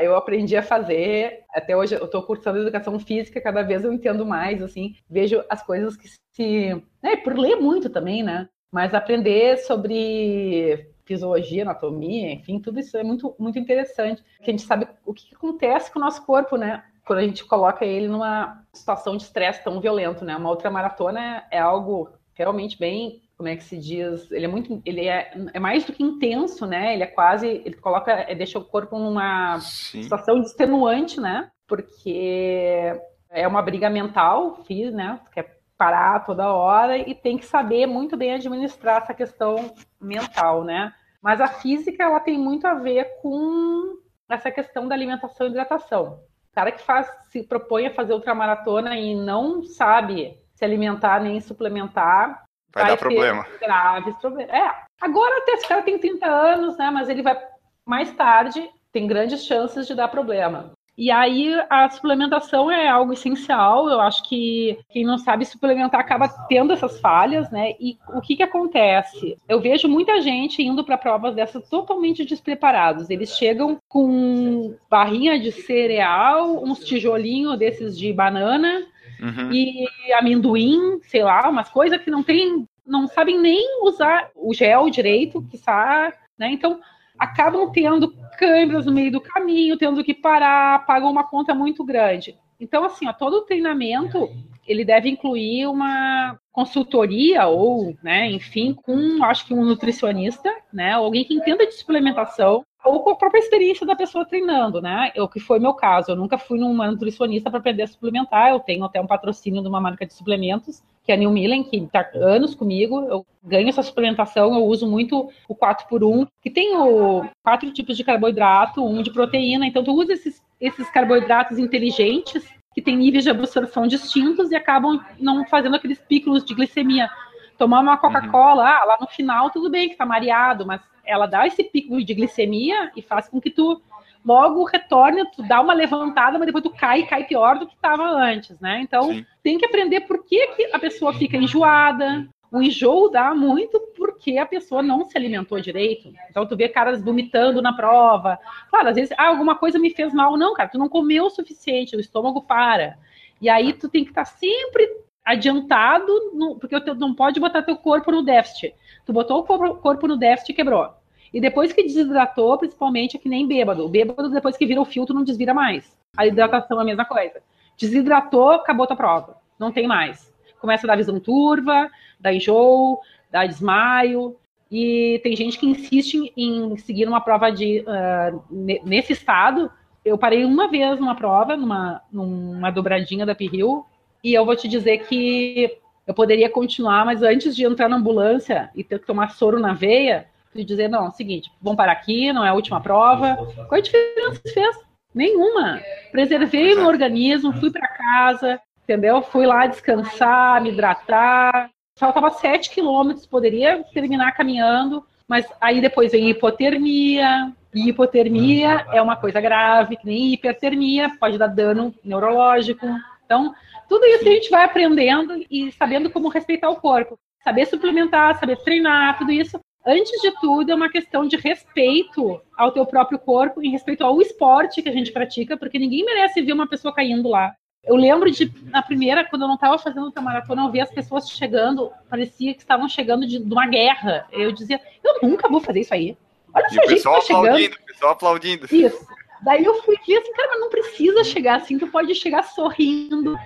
Eu, aprendi a fazer, até hoje eu estou cursando educação física, cada vez eu entendo mais, assim, vejo as coisas que se. Né, por ler muito também, né? Mas aprender sobre fisiologia, anatomia, enfim, tudo isso é muito, muito interessante. Porque a gente sabe o que acontece com o nosso corpo, né? Quando a gente coloca ele numa situação de estresse tão violento, né? Uma outra maratona é algo realmente bem como é que se diz, ele é muito, ele é, é mais do que intenso, né? Ele é quase, ele coloca, é, deixa o corpo numa Sim. situação extenuante, né? Porque é uma briga mental, fiz, né? Quer parar toda hora e tem que saber muito bem administrar essa questão mental, né? Mas a física ela tem muito a ver com essa questão da alimentação e hidratação. O cara que faz, se propõe a fazer ultramaratona e não sabe se alimentar nem suplementar, Vai, vai dar problema. Graves problemas. É, agora até esse cara tem 30 anos, né? Mas ele vai mais tarde, tem grandes chances de dar problema. E aí a suplementação é algo essencial. Eu acho que quem não sabe suplementar acaba tendo essas falhas, né? E o que que acontece? Eu vejo muita gente indo para provas dessas totalmente despreparados. Eles chegam com barrinha de cereal, uns tijolinhos desses de banana, uhum. e amendoim, sei lá, umas coisas que não tem, não sabem nem usar o gel direito, que está, né? Então acabam tendo câimbras no meio do caminho, tendo que parar, pagam uma conta muito grande. Então, assim, ó, todo o treinamento ele deve incluir uma consultoria ou, né, enfim, com, acho que um nutricionista, né, alguém que entenda de suplementação, ou com a própria experiência da pessoa treinando, né? O que foi meu caso. Eu nunca fui numa nutricionista para aprender a suplementar. Eu tenho até um patrocínio de uma marca de suplementos, que é a New Millen, que está anos comigo. Eu ganho essa suplementação, eu uso muito o 4 por 1 que tem o quatro tipos de carboidrato, um de proteína. Então, tu usa esses, esses carboidratos inteligentes que têm níveis de absorção distintos e acabam não fazendo aqueles picos de glicemia. Tomar uma Coca-Cola, ah, lá no final tudo bem que está mareado, mas ela dá esse pico de glicemia e faz com que tu logo retorne, tu dá uma levantada, mas depois tu cai e cai pior do que estava antes, né? Então, Sim. tem que aprender por que, que a pessoa fica enjoada. O enjoo dá muito porque a pessoa não se alimentou direito. Então, tu vê caras vomitando na prova. Claro, às vezes, ah, alguma coisa me fez mal. Não, cara, tu não comeu o suficiente, o estômago para. E aí, tu tem que estar tá sempre adiantado, no, porque tu não pode botar teu corpo no déficit. Tu botou o corpo no déficit e quebrou. E depois que desidratou, principalmente, é que nem bêbado. O bêbado, depois que vira o filtro, não desvira mais. A hidratação é a mesma coisa. Desidratou, acabou tua prova. Não tem mais. Começa a dar visão turva, dá enjoo, dá desmaio. E tem gente que insiste em seguir uma prova de uh, nesse estado. Eu parei uma vez numa prova, numa, numa dobradinha da Pirril, e eu vou te dizer que eu poderia continuar, mas antes de entrar na ambulância e ter que tomar soro na veia, e dizer, não, é seguinte, vamos parar aqui, não é a última prova. Qual a diferença fez? Nenhuma. Preservei meu organismo, fui para casa, entendeu? Fui lá descansar, me hidratar. Faltava 7 quilômetros, poderia terminar caminhando, mas aí depois vem hipotermia. E hipotermia é uma coisa grave, que nem hipertermia, pode dar dano neurológico. Então, tudo isso a gente vai aprendendo e sabendo como respeitar o corpo. Saber suplementar, saber treinar, tudo isso. Antes de tudo, é uma questão de respeito ao teu próprio corpo, em respeito ao esporte que a gente pratica, porque ninguém merece ver uma pessoa caindo lá. Eu lembro de, na primeira, quando eu não estava fazendo a maratona, eu via as pessoas chegando, parecia que estavam chegando de, de, uma guerra. Eu dizia, eu nunca vou fazer isso aí. Olha só, gente tá chegando. O pessoal aplaudindo. Isso. Daí eu fui ver assim, cara, mas não precisa chegar assim, tu pode chegar sorrindo,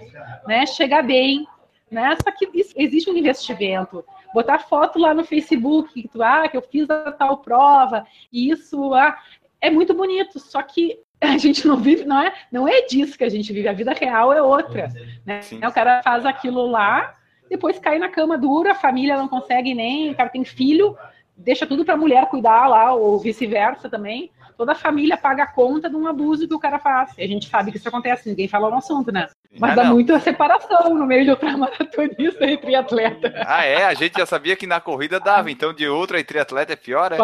né? Chegar bem, né? Só que isso, existe um investimento. Botar foto lá no Facebook, que tu, ah, que eu fiz a tal prova, e isso ah, é muito bonito, só que a gente não vive, não é, não é disso que a gente vive, a vida real é outra. Né? O cara faz aquilo lá, depois cai na cama dura, a família não consegue nem, o cara tem filho, deixa tudo para a mulher cuidar lá, ou vice-versa também toda a família paga a conta de um abuso que o cara faz. E a gente sabe que isso acontece, ninguém fala no assunto, né? Mas ah, dá muita separação no meio de outra maratonista e triatleta. Ah, é? A gente já sabia que na corrida dava, então de outra e triatleta é pior, é?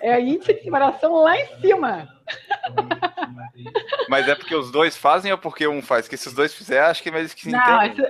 é a índice de separação lá em cima. Mas é porque os dois fazem ou porque um faz? Que se os dois fizerem, acho que é mais que se Não, é que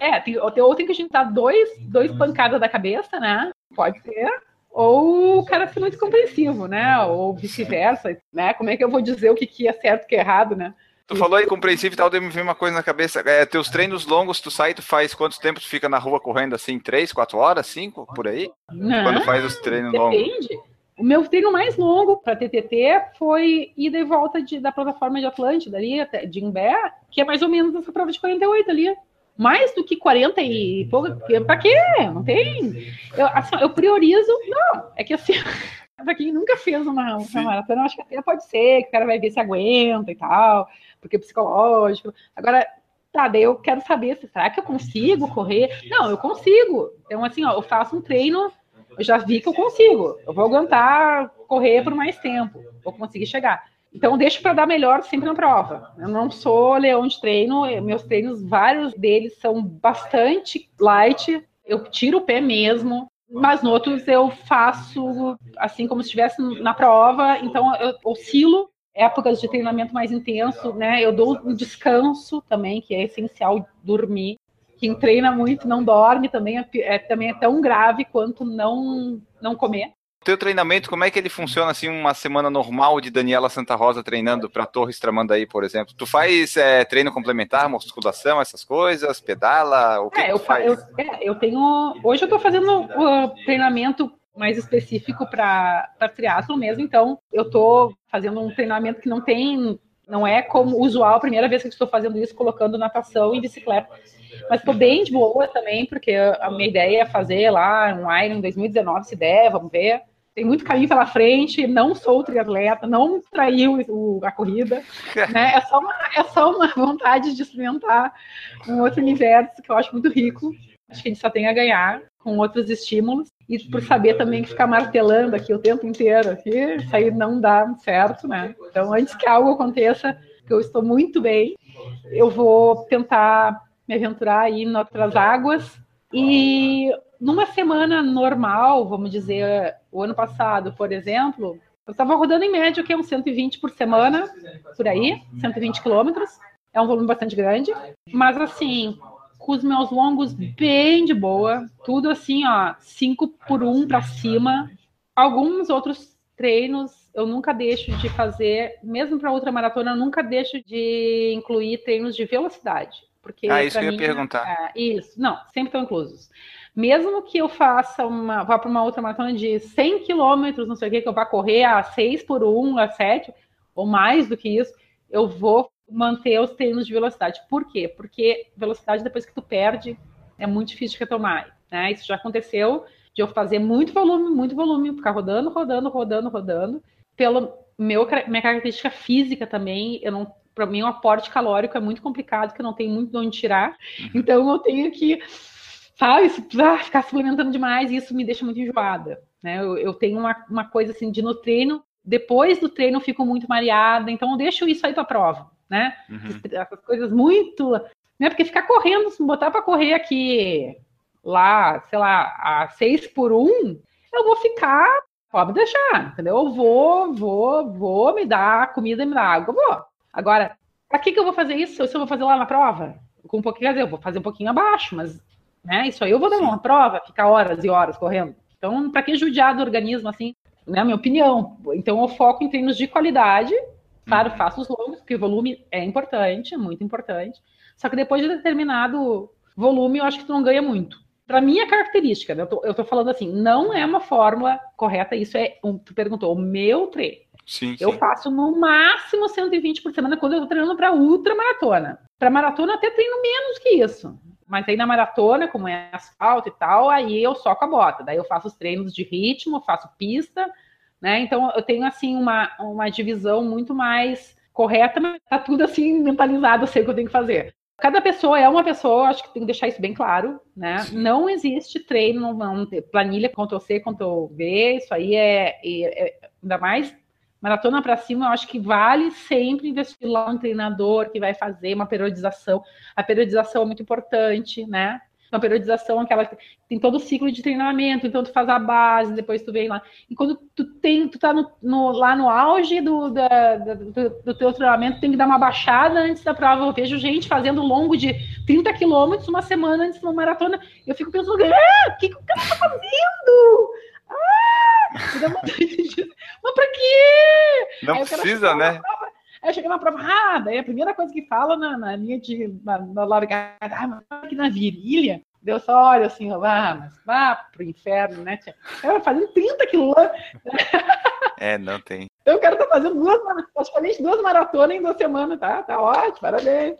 é, tem, ou tem que a gente dar dois, dois pancadas da cabeça, né? Pode ser ou o cara ser muito compreensivo, né? Ou vice-versa, né? Como é que eu vou dizer o que, que é certo e o que é errado, né? Tu falou aí compreensível e tal, deu me veio uma coisa na cabeça. É, teus treinos longos, tu sai, tu faz quantos tempos tu fica na rua correndo assim? Três, quatro horas, cinco, por aí? Não, Quando faz os treinos depende. longos? Depende. O meu treino mais longo para TTT foi ida e volta de, da plataforma de Atlântida ali, até, de Imbé, que é mais ou menos essa prova de 48 ali mais do que 40 e pouco. Pra quê? Não tem. Eu, assim, eu priorizo. Não, é que assim. pra quem nunca fez uma, uma maratona, eu acho que até pode ser, que o cara vai ver se aguenta e tal, porque é psicológico. Agora, tá, daí eu quero saber se será que eu consigo correr? Não, eu consigo. Então, assim, ó, eu faço um treino, eu já vi que eu consigo. Eu vou aguentar correr por mais tempo, vou conseguir chegar. Então, deixo para dar melhor sempre na prova. Eu não sou leão de treino, meus treinos, vários deles são bastante light, eu tiro o pé mesmo, mas no outros eu faço assim como se estivesse na prova, então eu oscilo épocas de treinamento mais intenso, né? Eu dou um descanso também, que é essencial dormir. Quem treina muito não dorme também é, é também é tão grave quanto não não comer teu treinamento, como é que ele funciona assim, uma semana normal de Daniela Santa Rosa treinando para Torres Tramandaí, por exemplo? Tu faz é, treino complementar, musculação, essas coisas, pedala? O que, é, eu, faz? Eu, é, eu tenho. Hoje eu estou fazendo uh, treinamento mais específico para triatlo mesmo, então eu estou fazendo um treinamento que não tem, não é como usual, a primeira vez que estou fazendo isso, colocando natação e bicicleta. Mas estou bem de boa também, porque a minha ideia é fazer lá um Iron 2019, se der, vamos ver tem muito caminho pela frente, não sou triatleta, não traiu o, a corrida, né? É só, uma, é só uma vontade de experimentar um outro universo que eu acho muito rico. Acho que a gente só tem a ganhar com outros estímulos e por saber também que ficar martelando aqui o tempo inteiro, aqui, isso aí não dá certo, né? Então, antes que algo aconteça, que eu estou muito bem, eu vou tentar me aventurar aí em outras águas e numa semana normal, vamos dizer, o ano passado, por exemplo, eu estava rodando em média que é uns 120 por semana, por aí, 120 quilômetros. É um volume bastante grande, mas assim, com os meus longos bem de boa, tudo assim, ó, 5 por 1 para cima. Alguns outros treinos eu nunca deixo de fazer, mesmo para outra maratona, eu nunca deixo de incluir treinos de velocidade. Porque ah, isso que eu mim, ia perguntar. É, isso, não, sempre estão inclusos. Mesmo que eu faça uma, vá para uma outra maratona de 100 quilômetros, não sei o que, que eu vá correr a 6 por 1, a 7, ou mais do que isso, eu vou manter os treinos de velocidade. Por quê? Porque velocidade, depois que tu perde, é muito difícil de retomar. Né? Isso já aconteceu de eu fazer muito volume, muito volume, ficar rodando, rodando, rodando, rodando. Pela meu, minha característica física também, eu não, para mim o aporte calórico é muito complicado, que eu não tenho muito de onde tirar. Uhum. Então eu tenho que, sabe, ah, ficar suplementando demais e isso me deixa muito enjoada. Né? Eu, eu tenho uma, uma coisa assim de no treino, depois do treino eu fico muito mareada, então eu deixo isso aí para prova né? Uhum. Essas coisas muito. Né? Porque ficar correndo, se botar para correr aqui lá, sei lá, a seis por um, eu vou ficar, pode deixar, entendeu? Eu vou, vou, vou me dar comida e me dar água, vou. Agora, para que, que eu vou fazer isso se eu vou fazer lá na prova? Com um pouquinho, quer eu vou fazer um pouquinho abaixo, mas né, isso aí eu vou dar uma prova, ficar horas e horas correndo. Então, para que judiar do organismo assim? Né, minha opinião. Então, eu foco em treinos de qualidade Claro, faço os longos, porque o volume é importante, muito importante. Só que depois de determinado volume, eu acho que tu não ganha muito. Para minha é característica, né? eu, tô, eu tô falando assim, não é uma fórmula correta, isso é, um, tu perguntou, o meu treino. Sim, eu sim. faço no máximo 120 por semana quando eu tô treinando para ultra maratona. Para maratona até treino menos que isso. Mas aí na maratona, como é asfalto e tal, aí eu só com a bota. Daí eu faço os treinos de ritmo, faço pista, né? Então eu tenho assim uma, uma divisão muito mais correta, mas tá tudo assim mentalizado, eu sei o que eu tenho que fazer. Cada pessoa é uma pessoa, acho que tem que deixar isso bem claro, né? Não existe treino, não, não planilha Ctrl C, Ctrl V, isso aí é, é, é ainda mais maratona para cima, eu acho que vale sempre investir lá um treinador que vai fazer uma periodização. A periodização é muito importante, né? uma periodização, aquela tem todo o ciclo de treinamento, então tu faz a base, depois tu vem lá. E quando tu tem, tu tá no, no, lá no auge do, da, do, do, teu treinamento, tem que dar uma baixada antes da prova. Eu vejo gente fazendo longo de 30 quilômetros uma semana antes de uma maratona. Eu fico pensando, ah, o que, que o cara tá fazendo? Ah! Mas pra quê? Não precisa, né? Aí chega na prova, ah, a primeira coisa que fala na, na linha de na, na largada, ah, mas aqui na virilha, Deus só olha assim, ah, mas vá pro inferno, né? Eu fazendo 30 quilômetros. É, não tem. Então eu quero estar fazendo duas, praticamente duas maratonas em duas semanas, tá? Tá ótimo, parabéns.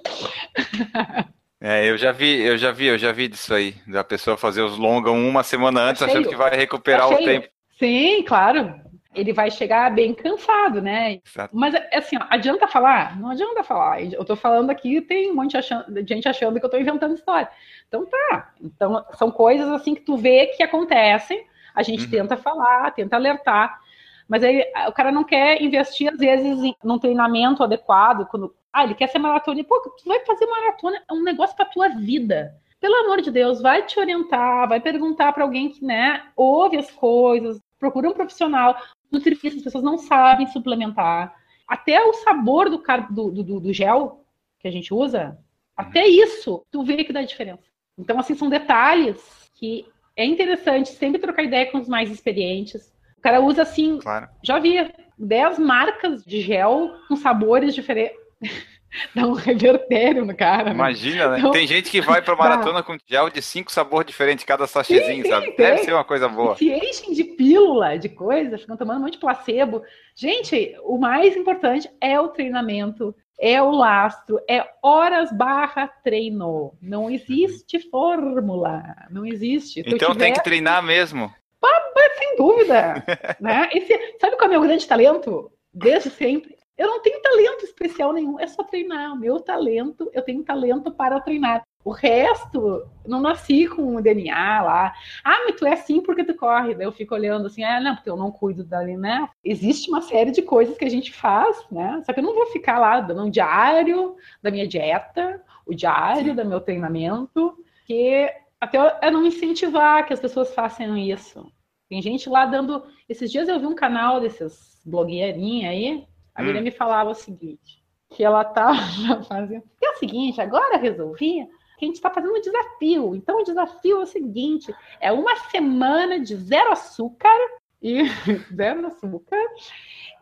É, eu já vi, eu já vi, eu já vi disso aí, da pessoa fazer os longa uma semana antes, tá achando que vai recuperar tá o tempo. Sim, claro ele vai chegar bem cansado, né? Exato. Mas, assim, ó, adianta falar? Não adianta falar. Eu tô falando aqui, tem um monte de gente achando que eu tô inventando história. Então tá. Então, são coisas assim que tu vê que acontecem, a gente uhum. tenta falar, tenta alertar, mas aí o cara não quer investir, às vezes, em, num treinamento adequado, quando. Ah, ele quer ser maratona. Pô, tu vai fazer maratona, é um negócio pra tua vida pelo amor de Deus, vai te orientar, vai perguntar para alguém que, né, ouve as coisas, procura um profissional nutricionistas, as pessoas não sabem suplementar. Até o sabor do, do, do, do gel que a gente usa, até isso, tu vê que dá diferença. Então, assim, são detalhes que é interessante sempre trocar ideia com os mais experientes. O cara usa, assim, claro. já vi 10 marcas de gel com sabores diferentes. dá um revertério no cara. Né? Imagina, né? Então, tem gente que vai pra maratona com gel de cinco sabores diferentes, cada sachêzinho, sabe? Tem. Deve ser uma coisa boa. Se enchem de pílula, de coisa, ficam tomando um monte de placebo. Gente, o mais importante é o treinamento, é o lastro, é horas barra treino. Não existe fórmula, não existe. Se então tiver... tem que treinar mesmo. Pá, sem dúvida. né? Esse, sabe qual é o meu grande talento? Desde sempre. Eu não tenho talento especial nenhum, é só treinar. O meu talento, eu tenho talento para treinar. O resto, não nasci com o DNA lá. Ah, mas tu é assim porque tu corre. Daí eu fico olhando assim, ah, não, porque eu não cuido dali, né? Existe uma série de coisas que a gente faz, né? Só que eu não vou ficar lá dando um diário da minha dieta, o diário do meu treinamento, que até é não incentivar que as pessoas façam isso. Tem gente lá dando. Esses dias eu vi um canal desses blogueirinhos aí, a Miriam me falava o seguinte: que ela estava fazendo. É o seguinte, agora resolvi que a gente está fazendo um desafio. Então, o desafio é o seguinte: é uma semana de zero açúcar e zero açúcar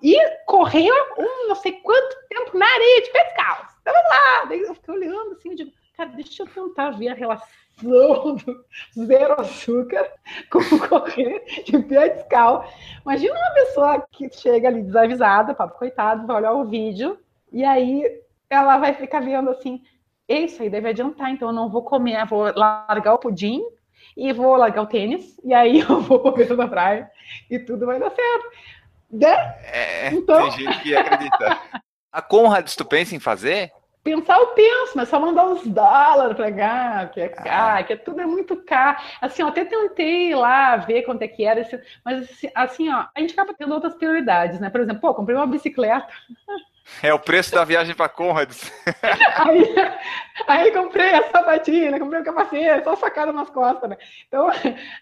e correr um não sei quanto tempo na areia de pé descalço. Então, vamos lá. Daí eu fiquei olhando assim, eu digo, cara, deixa eu tentar ver a relação do zero açúcar com correr de pé descalço. Imagina uma pessoa que chega ali desavisada, papo coitado, vai olhar o vídeo e aí ela vai ficar vendo assim, isso aí deve adiantar, então eu não vou comer, vou largar o pudim e vou largar o tênis, e aí eu vou correr na praia e tudo vai dar certo. Né? É, então... tem gente que acredita. A Conrad, tu pensa em fazer? Pensar eu penso, mas só mandar uns dólares pra cá, que é caro, ah. que é, tudo é muito caro. Assim, eu até tentei lá ver quanto é que era, mas assim, assim, ó, a gente acaba tendo outras prioridades, né? Por exemplo, pô, comprei uma bicicleta. É o preço da viagem para Conrads. aí, aí comprei a sapatina, comprei o capacete, só facada nas costas, né? Então,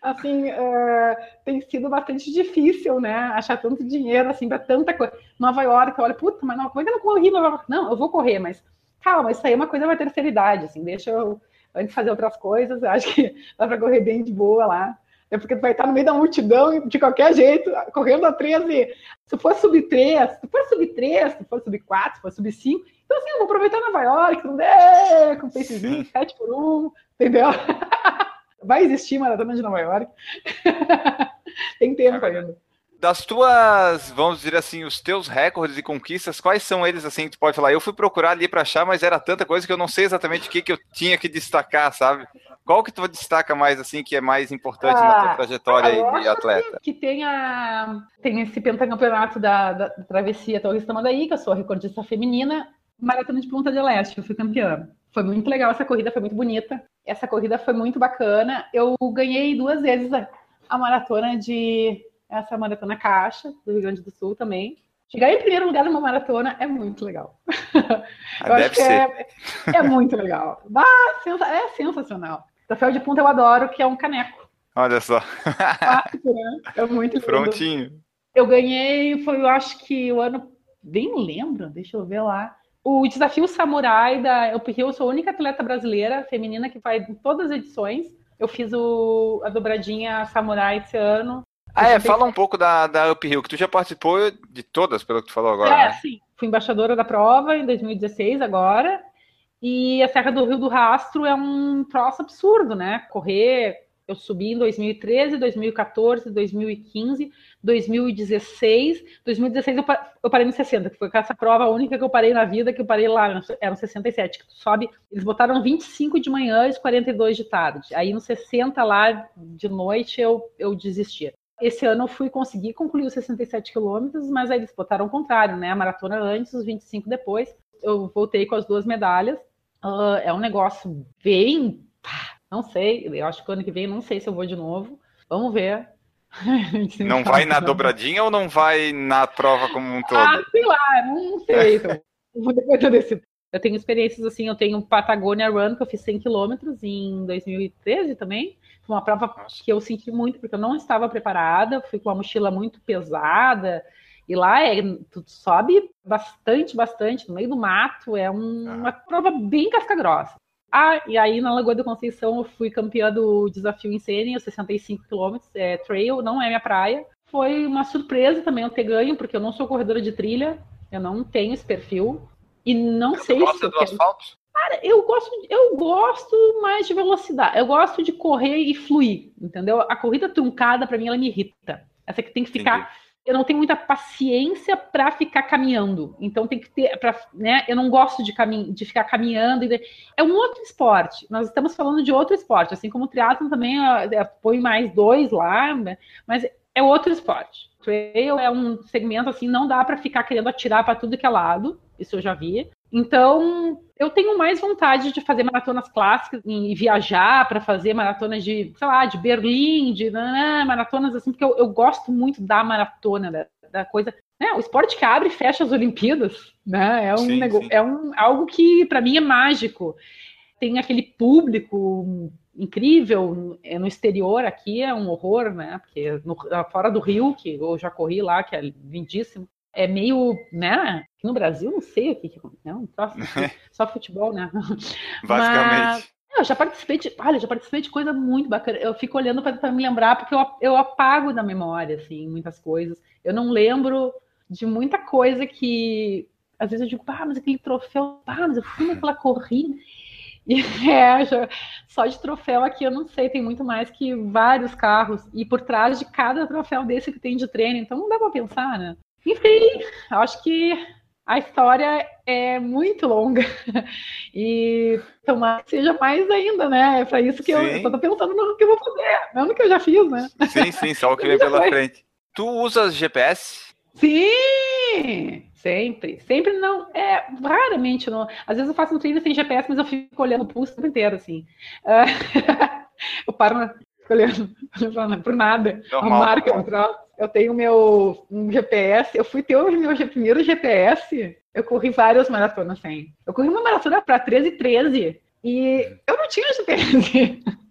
assim, uh, tem sido bastante difícil, né? Achar tanto dinheiro, assim, para tanta coisa. Nova York, olha, puta, mas não, como é que eu não corri Nova York? Não, eu vou correr, mas calma, isso aí é uma coisa da terceira idade, assim, deixa eu antes fazer outras coisas, acho que dá para correr bem de boa lá. É porque tu vai estar no meio da multidão de qualquer jeito, correndo a 13. Se for sub 3, se for sub 3, se for sub 4, se for sub 5. Então, assim, eu vou aproveitar Nova York, não é, com pacezinho, 7 por 1, entendeu? Vai existir maratona de Nova York. Tem tempo ainda. Das tuas, vamos dizer assim, os teus recordes e conquistas, quais são eles assim que tu pode falar? Eu fui procurar ali para achar, mas era tanta coisa que eu não sei exatamente o que, que eu tinha que destacar, sabe? Qual que tu destaca mais, assim, que é mais importante ah, na tua ah, trajetória de atleta? Que, tem, a, tem esse pentacampeonato da, da, Travessia Torres Tamandaí, que eu sou a recordista feminina, Maratona de Ponta de Leste, eu fui campeã. Foi muito legal essa corrida, foi muito bonita. Essa corrida foi muito bacana. Eu ganhei duas vezes a, a maratona de... Essa maratona caixa, do Rio Grande do Sul também. Chegar em primeiro lugar numa maratona é muito legal. Ah, eu acho que é, é, muito legal. é sensacional. Troféu de ponta eu adoro, que é um caneco. Olha só. né? É muito lindo. Prontinho. Eu ganhei, foi, eu acho que o ano. Bem lembro, deixa eu ver lá. O desafio samurai da Up Hill, eu sou a única atleta brasileira feminina que vai em todas as edições. Eu fiz o, a dobradinha samurai esse ano. Ah, é, fala um pouco da, da Up Hill, que tu já participou de todas, pelo que tu falou agora. É, né? sim. Fui embaixadora da prova em 2016 agora. E a Serra do Rio do Rastro é um troço absurdo, né? Correr, eu subi em 2013, 2014, 2015, 2016. 2016 eu, eu parei no 60, que foi essa prova única que eu parei na vida, que eu parei lá, eram 67, que tu sobe, eles botaram 25 de manhã e 42 de tarde. Aí no 60 lá de noite eu, eu desisti. Esse ano eu fui conseguir concluir os 67 quilômetros, mas aí eles botaram o contrário, né? A maratona antes, os 25 depois. Eu voltei com as duas medalhas Uh, é um negócio bem. Não sei, eu acho que ano que vem não sei se eu vou de novo. Vamos ver. Não vai na dobradinha ou não vai na prova como um todo? Ah, sei lá, não sei. Então, eu, eu tenho experiências assim, eu tenho Patagonia Run, que eu fiz 100 km em 2013 também. Foi uma prova Nossa. que eu senti muito, porque eu não estava preparada, fui com uma mochila muito pesada, e lá é, tu sobe bastante, bastante, no meio do mato, é um, ah. uma prova bem casca grossa. Ah, e aí na Lagoa da Conceição eu fui campeã do desafio em Sênia, 65 quilômetros, é trail, não é minha praia. Foi uma surpresa também eu ter ganho, porque eu não sou corredora de trilha, eu não tenho esse perfil. E não Você sei gosta se eu do quero... asfalto? Cara, eu gosto, eu gosto mais de velocidade. Eu gosto de correr e fluir, entendeu? A corrida truncada, para mim, ela me irrita. Essa que tem que ficar Entendi eu não tenho muita paciência para ficar caminhando. Então tem que ter, pra, né? Eu não gosto de, camin de ficar caminhando. É um outro esporte. Nós estamos falando de outro esporte, assim como o triatlo também é, põe mais dois lá, né? mas é outro esporte. Trail é um segmento assim, não dá para ficar querendo atirar para tudo que é lado. Isso eu já vi. Então, eu tenho mais vontade de fazer maratonas clássicas e viajar para fazer maratonas de, sei lá, de Berlim, de né, maratonas assim, porque eu, eu, gosto muito da maratona, da, da coisa. Né, o esporte que abre e fecha as Olimpíadas, né? É um, sim, negócio, sim. É um algo que para mim é mágico. Tem aquele público incrível é, no exterior aqui é um horror, né? Porque no, fora do Rio, que eu já corri lá, que é lindíssimo, é meio, né? No Brasil, não sei o que, que é um troço, só futebol, né? Basicamente. Mas, eu já participei de, olha, já participei de coisa muito bacana. Eu fico olhando para me lembrar porque eu, eu apago da memória, assim, muitas coisas. Eu não lembro de muita coisa que às vezes eu digo, ah, mas aquele troféu, ah, mas eu fui naquela corrida. E é, já, só de troféu aqui eu não sei, tem muito mais que vários carros. E por trás de cada troféu desse que tem de treino, então não dá para pensar, né? Enfim, acho que a história é muito longa e tomara que seja mais ainda, né? É para isso que sim. eu estou pensando no que eu vou fazer, não no que eu já fiz, né? Sim, sim, só o que vem pela foi. frente. Tu usas GPS? Sim, sempre. Sempre não. É, raramente não. Às vezes eu faço um treino sem GPS, mas eu fico olhando o pulso o tempo inteiro, assim. Uh, eu paro na, olhando por nada. Normal. A marca, eu tenho meu um GPS, eu fui ter o meu primeiro GPS, eu corri várias maratonas sem. Eu corri uma maratona para 13 e 13 e eu não tinha GPS.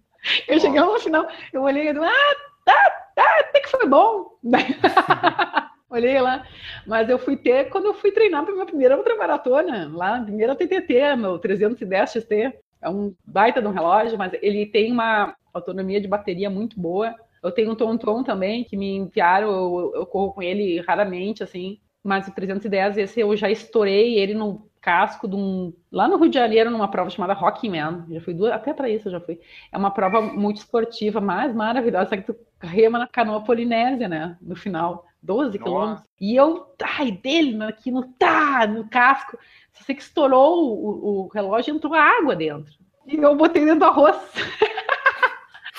Eu cheguei no final, eu olhei e ah, tá, tá, até que foi bom. olhei lá, mas eu fui ter quando eu fui treinar para minha primeira outra maratona, lá, primeira TTT, meu 310 XT. É um baita de um relógio, mas ele tem uma autonomia de bateria muito boa. Eu tenho um Tonton também, que me enviaram, eu, eu, corro com ele raramente, assim, mas o 310, esse eu já estourei ele no casco de um. Lá no Rio de Janeiro, numa prova chamada Rocky Man. Já fui duas, até para isso eu já fui. É uma prova muito esportiva, mas maravilhosa. Só que tu rema na canoa polinésia, né? No final, 12 quilômetros. E eu, ai, dele, aqui no tá, no casco. Só sei que estourou o, o relógio entrou água dentro. E eu botei dentro do arroz.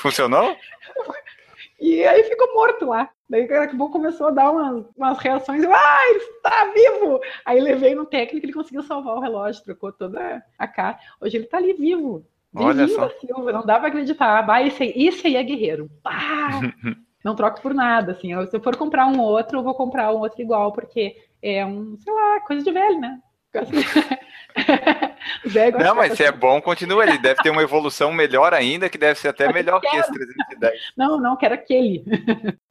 Funcionou? E aí ficou morto lá. Daí daqui a pouco começou a dar umas, umas reações. Eu, ah, ele está vivo! Aí levei no técnico, ele conseguiu salvar o relógio, trocou toda a cara. Hoje ele está ali vivo. Olha só. Silva, não dá para acreditar. Bah, esse, aí, esse aí é guerreiro. Bah! não troco por nada, assim. Eu, se eu for comprar um outro, eu vou comprar um outro igual, porque é um, sei lá, coisa de velho, né? Não, mas se é bom, continua. Ele deve ter uma evolução melhor ainda, que deve ser até melhor que, que esse 310. Não, não, quero aquele.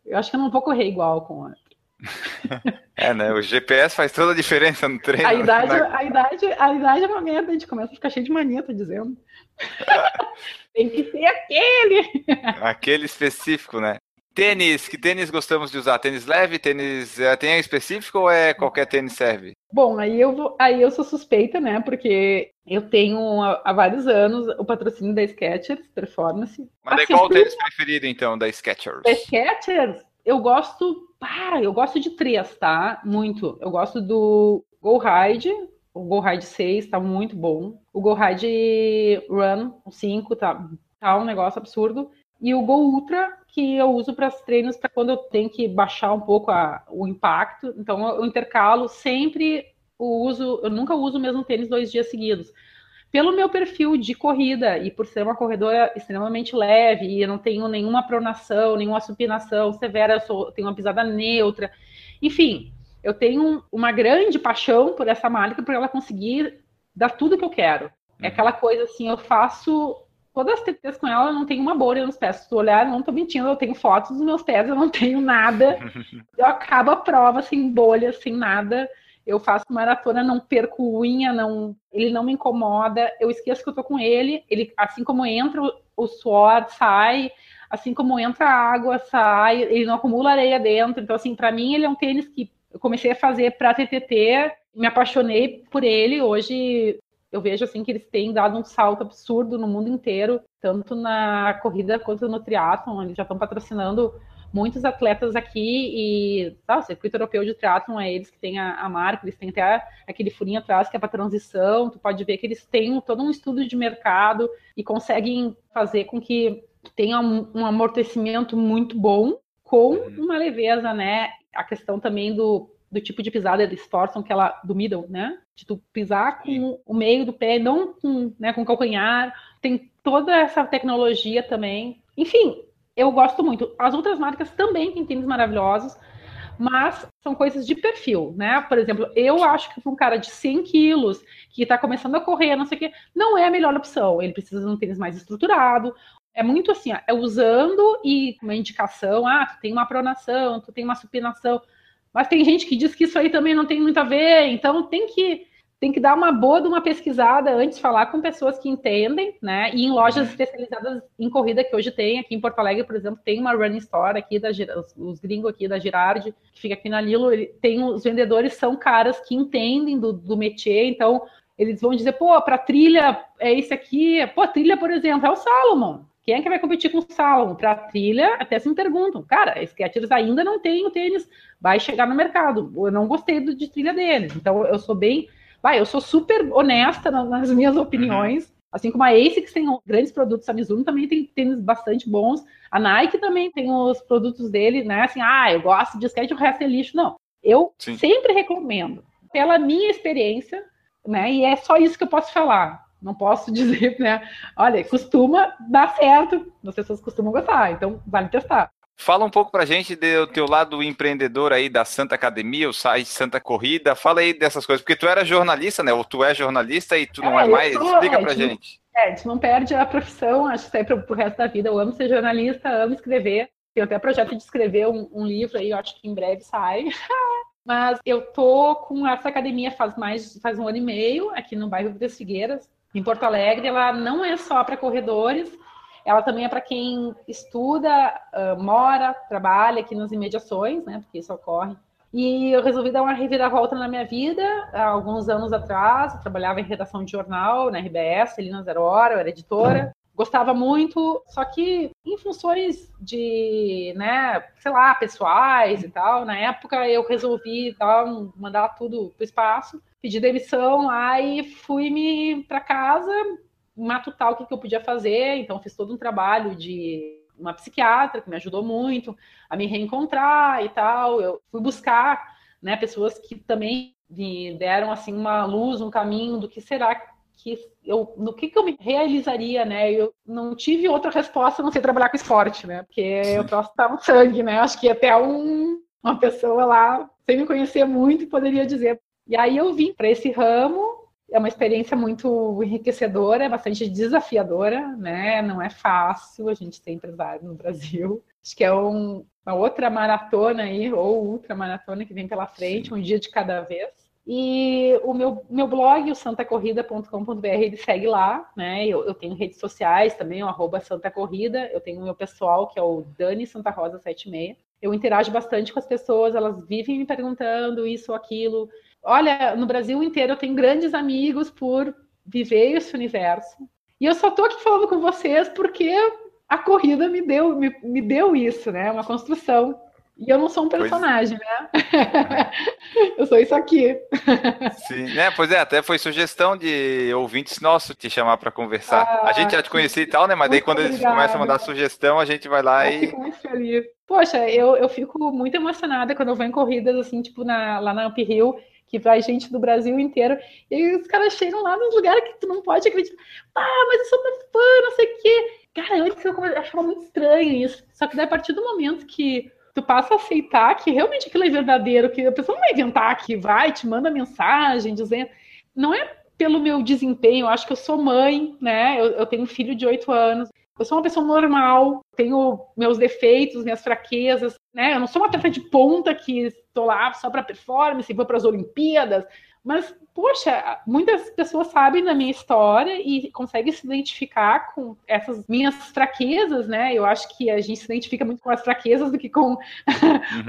Eu acho que eu não vou correr igual com outro. É, né? O GPS faz toda a diferença no treino. A idade, na... a idade, a idade é uma merda, a gente começa a ficar cheio de mania, tô dizendo. Tem que ser aquele. Aquele específico, né? Tênis, que tênis gostamos de usar? Tênis leve, tênis é, tem específico ou é qualquer tênis serve? Bom, aí eu vou, aí eu sou suspeita, né? Porque eu tenho há, vários anos o patrocínio da Skechers Performance. Mas assim, qual o tênis preferido então da Skechers? Da Skechers, eu gosto, ah, eu gosto de três, tá? Muito. Eu gosto do Go Ride, o Go Ride 6 tá muito bom. O Go Ride Run 5 tá, tá um negócio absurdo. E o Go Ultra, que eu uso para os treinos para quando eu tenho que baixar um pouco a, o impacto. Então eu intercalo sempre o uso, eu nunca uso o mesmo tênis dois dias seguidos. Pelo meu perfil de corrida e por ser uma corredora extremamente leve e eu não tenho nenhuma pronação, nenhuma supinação severa, eu sou, tenho uma pisada neutra. Enfim, eu tenho uma grande paixão por essa marca, por ela conseguir dar tudo que eu quero. É uhum. aquela coisa assim, eu faço todas as TTs com ela, eu não tenho uma bolha nos pés. Se tu olhar, eu não tô mentindo, eu tenho fotos dos meus pés, eu não tenho nada. Eu acabo a prova sem bolha, sem nada. Eu faço maratona, não perco unha, não, ele não me incomoda. Eu esqueço que eu tô com ele. Ele, assim como entra o, suor, sai. Assim como entra a água, sai. Ele não acumula areia dentro. Então, assim, para mim, ele é um tênis que eu comecei a fazer para TTT. Me apaixonei por ele. Hoje eu vejo assim que eles têm dado um salto absurdo no mundo inteiro, tanto na corrida quanto no triatlon, eles já estão patrocinando muitos atletas aqui e tá, o circuito europeu de triatlon é eles que têm a, a, marca, eles têm até aquele furinho atrás que é para transição, tu pode ver que eles têm todo um estudo de mercado e conseguem fazer com que tenha um, um amortecimento muito bom com uhum. uma leveza, né? A questão também do, do tipo de pisada eles forçam que ela do middle, né? De tu pisar com Sim. o meio do pé, não com, né, com o calcanhar. Tem toda essa tecnologia também. Enfim, eu gosto muito. As outras marcas também têm tênis maravilhosos, mas são coisas de perfil, né? Por exemplo, eu acho que para um cara de 100 quilos que está começando a correr, não sei o quê, não é a melhor opção. Ele precisa de um tênis mais estruturado. É muito assim, ó, é usando e uma indicação, ah, tu tem uma pronação, tu tem uma supinação, mas tem gente que diz que isso aí também não tem muito a ver, então tem que tem que dar uma boa de uma pesquisada antes, falar com pessoas que entendem, né? E em lojas especializadas em corrida que hoje tem, aqui em Porto Alegre, por exemplo, tem uma running store aqui da os, os gringos aqui da Girardi, que fica aqui na Lilo, ele, tem os vendedores são caras que entendem do, do métier, então eles vão dizer, pô, para trilha é esse aqui, pô, trilha, por exemplo, é o Salomon. Quem é que vai competir com o Salomon? Para trilha, até se me perguntam, cara, Skechers ainda não tem o tênis, vai chegar no mercado. Eu não gostei do, de trilha deles, então eu sou bem Vai, eu sou super honesta nas minhas opiniões. Assim como a ASICS tem grandes produtos, a Mizuno também tem tênis bastante bons. A Nike também tem os produtos dele, né? Assim, ah, eu gosto de skate, o resto é lixo. Não, eu Sim. sempre recomendo, pela minha experiência, né? E é só isso que eu posso falar. Não posso dizer, né? Olha, costuma dar certo, as pessoas costumam gostar, então vale testar. Fala um pouco pra gente do teu lado empreendedor aí da Santa Academia, o site Santa Corrida. Fala aí dessas coisas, porque tu era jornalista, né? Ou tu é jornalista e tu não é, é mais. Sou, Explica é, pra gente. É, a gente não perde a profissão, acho que sempre pro resto da vida. Eu amo ser jornalista, amo escrever. Tenho até projeto de escrever um, um livro aí, eu acho que em breve sai. Mas eu tô com essa academia faz mais faz um ano e meio aqui no bairro das Figueiras, em Porto Alegre. Ela não é só para corredores, ela também é para quem estuda, uh, mora, trabalha aqui nas imediações, né? Porque isso ocorre. E eu resolvi dar uma reviravolta na minha vida. Há alguns anos atrás, eu trabalhava em redação de jornal na RBS, ali na Zero Hora, eu era editora. Gostava muito, só que em funções de, né, sei lá, pessoais e tal, na época eu resolvi dar um, mandar tudo para o espaço, pedi demissão lá e fui me para casa, matutar o que, que eu podia fazer, então fiz todo um trabalho de uma psiquiatra que me ajudou muito a me reencontrar e tal. Eu fui buscar, né, pessoas que também me deram assim uma luz, um caminho do que será que eu, no que, que eu me realizaria, né? Eu não tive outra resposta a não ser trabalhar com esporte, né? Porque Sim. eu posso estar no sangue, né? Acho que até um, uma pessoa lá, sem me conhecer muito, poderia dizer. E aí eu vim para esse ramo é uma experiência muito enriquecedora, é bastante desafiadora, né? Não é fácil a gente ser empresário no Brasil. Acho que é um, uma outra maratona aí, ou ultra maratona que vem pela frente, Sim. um dia de cada vez. E o meu, meu blog, o santacorrida.com.br, ele segue lá, né? Eu, eu, tenho redes sociais também, o arroba Santa Corrida, eu tenho o meu pessoal, que é o Dani Santa Rosa 76. Eu interajo bastante com as pessoas, elas vivem me perguntando isso ou aquilo. Olha, no Brasil inteiro eu tenho grandes amigos por viver esse universo. E eu só tô aqui falando com vocês porque a corrida me deu, me, me deu isso, né? Uma construção. E eu não sou um personagem, pois... né? eu sou isso aqui. Sim, né? Pois é, até foi sugestão de ouvintes nossos te chamar para conversar. Ah, a gente já te conhecia e tal, né? Mas daí quando obrigada. eles começam a mandar sugestão, a gente vai lá eu e. Fico muito feliz. Poxa, eu, eu fico muito emocionada quando eu vou em corridas, assim, tipo, na, lá na Up Hill que vai gente do Brasil inteiro. E os caras chegam lá nos lugares que tu não pode acreditar. Ah, mas eu sou teu fã, não sei o quê. Cara, antes eu achava muito estranho isso. Só que daí, a partir do momento que tu passa a aceitar que realmente aquilo é verdadeiro, que a pessoa não vai inventar que vai, te manda mensagem dizendo. Não é pelo meu desempenho, eu acho que eu sou mãe, né? Eu, eu tenho um filho de oito anos. Eu sou uma pessoa normal, tenho meus defeitos, minhas fraquezas, né? Eu não sou uma atleta de ponta que estou lá só para performance, vou para as Olimpíadas, mas poxa, muitas pessoas sabem da minha história e conseguem se identificar com essas minhas fraquezas, né? Eu acho que a gente se identifica muito com as fraquezas do que com uhum.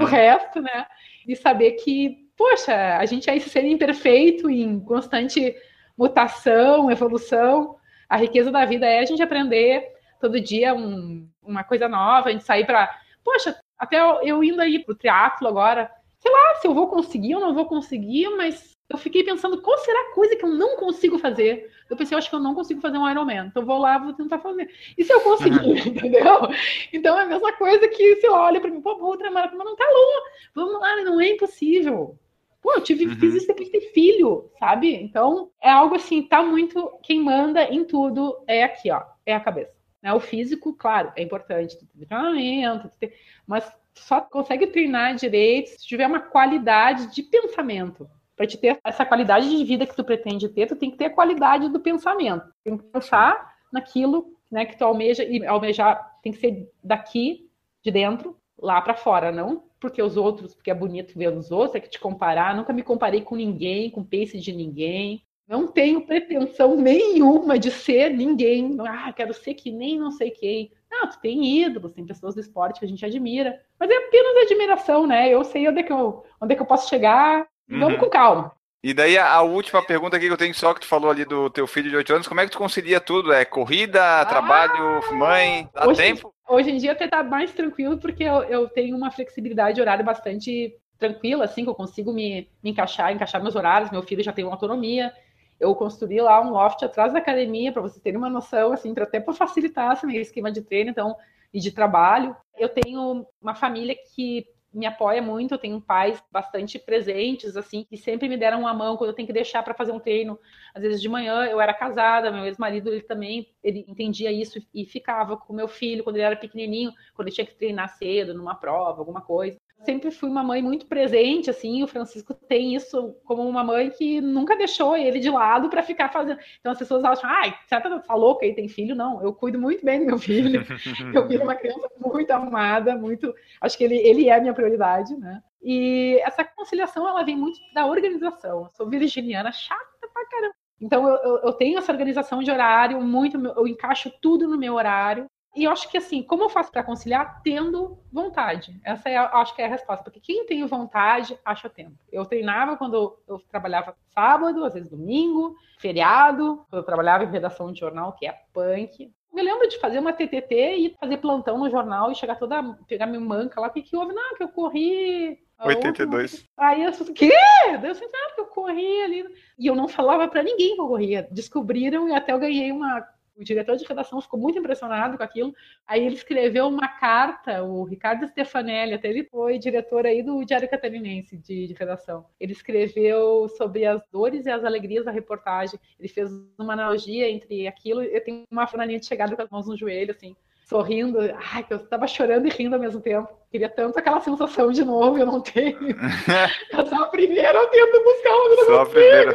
o resto, né? E saber que, poxa, a gente é esse ser imperfeito em constante mutação, evolução. A riqueza da vida é a gente aprender todo dia um, uma coisa nova, a gente sair para. Poxa, até eu, indo aí pro triatlo agora, sei lá se eu vou conseguir ou não vou conseguir, mas eu fiquei pensando qual será a coisa que eu não consigo fazer. Eu pensei, eu acho que eu não consigo fazer um Ironman, então vou lá, vou tentar fazer. E se eu conseguir, entendeu? Então é a mesma coisa que se olha para mim, pô, vou ultramaratona, mas não tá louco, vamos lá, não é impossível. Pô, eu tive, uhum. fiz isso depois de ter filho, sabe? Então é algo assim, tá muito. Quem manda em tudo é aqui, ó, é a cabeça. Né? O físico, claro, é importante, tu ter treinamento, tu ter, mas só consegue treinar direito se tiver uma qualidade de pensamento. Para te ter essa qualidade de vida que tu pretende ter, tu tem que ter a qualidade do pensamento. Tem que pensar naquilo né, que tu almeja, e almejar tem que ser daqui, de dentro, lá para fora, não porque os outros, porque é bonito ver os outros, é que te comparar. Nunca me comparei com ninguém, com pace de ninguém. Não tenho pretensão nenhuma de ser ninguém. Ah, quero ser que nem não sei quem. Não, tu tem ídolos, tem pessoas do esporte que a gente admira. Mas é apenas admiração, né? Eu sei onde é que eu, onde é que eu posso chegar. Uhum. Vamos com calma. E daí a, última pergunta aqui que eu tenho só que tu falou ali do teu filho de 8 anos, como é que tu concilia tudo? É corrida, ah, trabalho, mãe, dá hoje, tempo? Hoje em dia até tá mais tranquilo porque eu, eu tenho uma flexibilidade de horário bastante tranquila, assim, que eu consigo me, me encaixar, encaixar meus horários, meu filho já tem uma autonomia. Eu construí lá um loft atrás da academia para vocês terem uma noção, assim, pra, até para facilitar esse meu esquema de treino, então, e de trabalho. Eu tenho uma família que me apoia muito, eu tenho pais bastante presentes, assim, que sempre me deram uma mão quando eu tenho que deixar para fazer um treino. Às vezes de manhã eu era casada, meu ex-marido, ele também, ele entendia isso e ficava com meu filho quando ele era pequenininho, quando ele tinha que treinar cedo, numa prova, alguma coisa sempre fui uma mãe muito presente, assim, o Francisco tem isso como uma mãe que nunca deixou ele de lado para ficar fazendo. Então as pessoas acham, ai, você tá louca aí, tem filho? Não, eu cuido muito bem do meu filho. eu viro uma criança muito amada, muito. Acho que ele, ele é a minha prioridade, né? E essa conciliação, ela vem muito da organização. Eu sou virginiana chata pra caramba. Então eu, eu tenho essa organização de horário, muito, eu encaixo tudo no meu horário. E eu acho que assim, como eu faço para conciliar? Tendo vontade. Essa é, acho que é a resposta. Porque quem tem vontade, acha tempo. Eu treinava quando eu trabalhava sábado, às vezes domingo, feriado, quando eu trabalhava em redação de jornal, que é punk. Eu lembro de fazer uma TTT e fazer plantão no jornal e chegar toda, pegar minha manca lá, o que, que houve? Não, que eu corri 82. Aí eu o quê? Eu disse, ah, porque eu corri ali. E eu não falava para ninguém que eu corria. Descobriram e até eu ganhei uma o diretor de redação ficou muito impressionado com aquilo. Aí ele escreveu uma carta, o Ricardo Stefanelli, até ele foi diretor aí do Diário Catarinense de, de, redação. Ele escreveu sobre as dores e as alegrias da reportagem. Ele fez uma analogia entre aquilo. Eu tenho uma fananinha de chegada com as mãos no joelho, assim, sorrindo. Ai, que eu estava chorando e rindo ao mesmo tempo. Queria tanto aquela sensação de novo, eu não tenho. eu sou a primeira, eu tento buscar uma Só a primeira.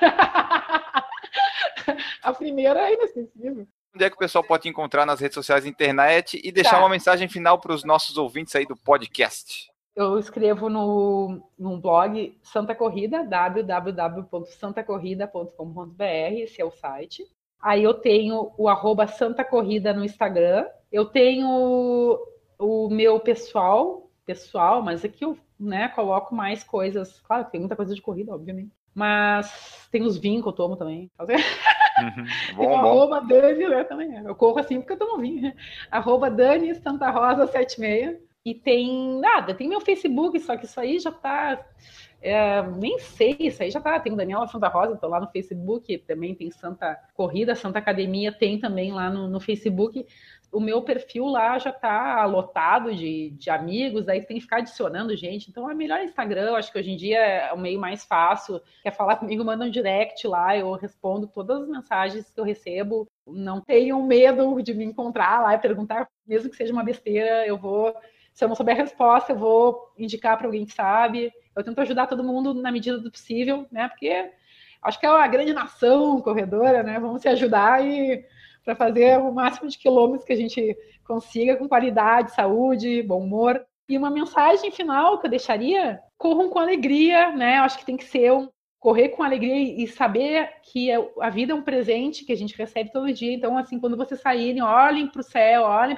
a primeira é inesquecível. Onde é que o pessoal pode encontrar nas redes sociais internet e deixar tá. uma mensagem final para os nossos ouvintes aí do podcast? Eu escrevo no, no blog Santa Corrida, www.santacorrida.com.br, esse é o site. Aí eu tenho o arroba Santa Corrida no Instagram. Eu tenho o meu pessoal, pessoal, mas aqui eu né, coloco mais coisas. Claro, tem muita coisa de corrida, obviamente. Mas tem os vinhos que eu tomo também. Uhum. Bom. Arroba Dani, né, também. Eu corro assim porque eu tomo vinho. Arroba Dani Santa Rosa 76. E tem nada, tem meu Facebook, só que isso aí já tá. É, nem sei, isso aí já tá. Tem o Daniela Santa Rosa, tô lá no Facebook, também tem Santa Corrida, Santa Academia, tem também lá no, no Facebook o meu perfil lá já está lotado de, de amigos, aí tem que ficar adicionando gente. Então é melhor Instagram, acho que hoje em dia é o meio mais fácil. Quer falar comigo, manda um direct lá, eu respondo todas as mensagens que eu recebo. Não tenham medo de me encontrar lá e perguntar, mesmo que seja uma besteira, eu vou. Se eu não souber a resposta, eu vou indicar para alguém que sabe. Eu tento ajudar todo mundo na medida do possível, né? Porque acho que é uma grande nação corredora, né? Vamos se ajudar e para fazer o máximo de quilômetros que a gente consiga com qualidade, saúde, bom humor. E uma mensagem final que eu deixaria: corram com alegria, né? Eu acho que tem que ser um correr com alegria e saber que é a vida é um presente que a gente recebe todo dia. Então, assim, quando vocês saírem, olhem para o céu, olhem.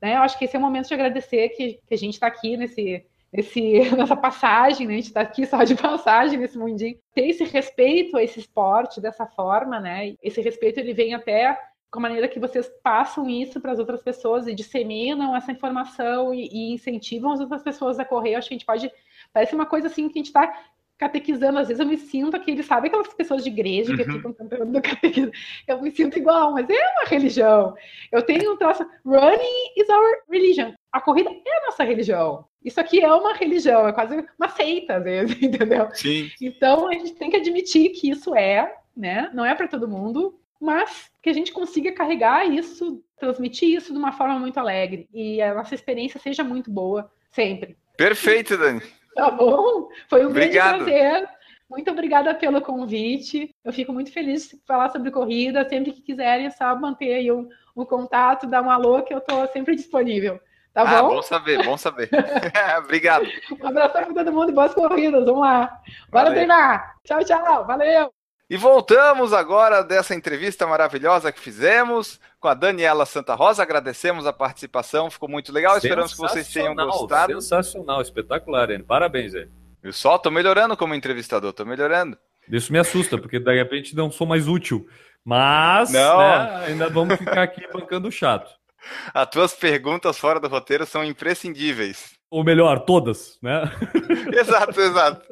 Né? Eu acho que esse é o momento de agradecer que, que a gente está aqui nesse, nesse, nessa passagem, né? A gente está aqui só de passagem nesse mundinho. Ter esse respeito a esse esporte dessa forma, né? Esse respeito ele vem até com a maneira que vocês passam isso para as outras pessoas e disseminam essa informação e, e, incentivam as outras pessoas a correr. Eu acho que a gente pode. Parece uma coisa assim que a gente está catequizando. Às vezes eu me sinto aquele, sabe aquelas pessoas de igreja que uhum. ficam cantando catequismo? Eu me sinto igual, mas é uma religião. Eu tenho um troço. Running is our religion. A corrida é a nossa religião. Isso aqui é uma religião, é quase uma seita, às vezes, entendeu? Sim. Então a gente tem que admitir que isso é, né? Não é para todo mundo, mas que a gente consiga carregar isso, transmitir isso de uma forma muito alegre e a nossa experiência seja muito boa sempre. Perfeito, Dani. Tá bom? Foi um Obrigado. grande prazer. Muito obrigada pelo convite. Eu fico muito feliz de falar sobre corrida. Sempre que quiserem, é só manter aí o, o contato, dar um alô, que eu estou sempre disponível. Tá ah, bom? Bom saber, bom saber. Obrigado. Um abraço para todo mundo e boas corridas. Vamos lá. Bora Valeu. treinar. Tchau, tchau. Valeu. E voltamos agora dessa entrevista maravilhosa que fizemos com a Daniela Santa Rosa. Agradecemos a participação, ficou muito legal. Esperamos que vocês tenham gostado. Sensacional, espetacular, Enio. Parabéns, Enio. Eu só tô melhorando como entrevistador, tô melhorando. Isso me assusta, porque de repente não sou mais útil. Mas né, ainda vamos ficar aqui bancando chato. As tuas perguntas fora do roteiro são imprescindíveis. Ou melhor, todas, né? exato, exato.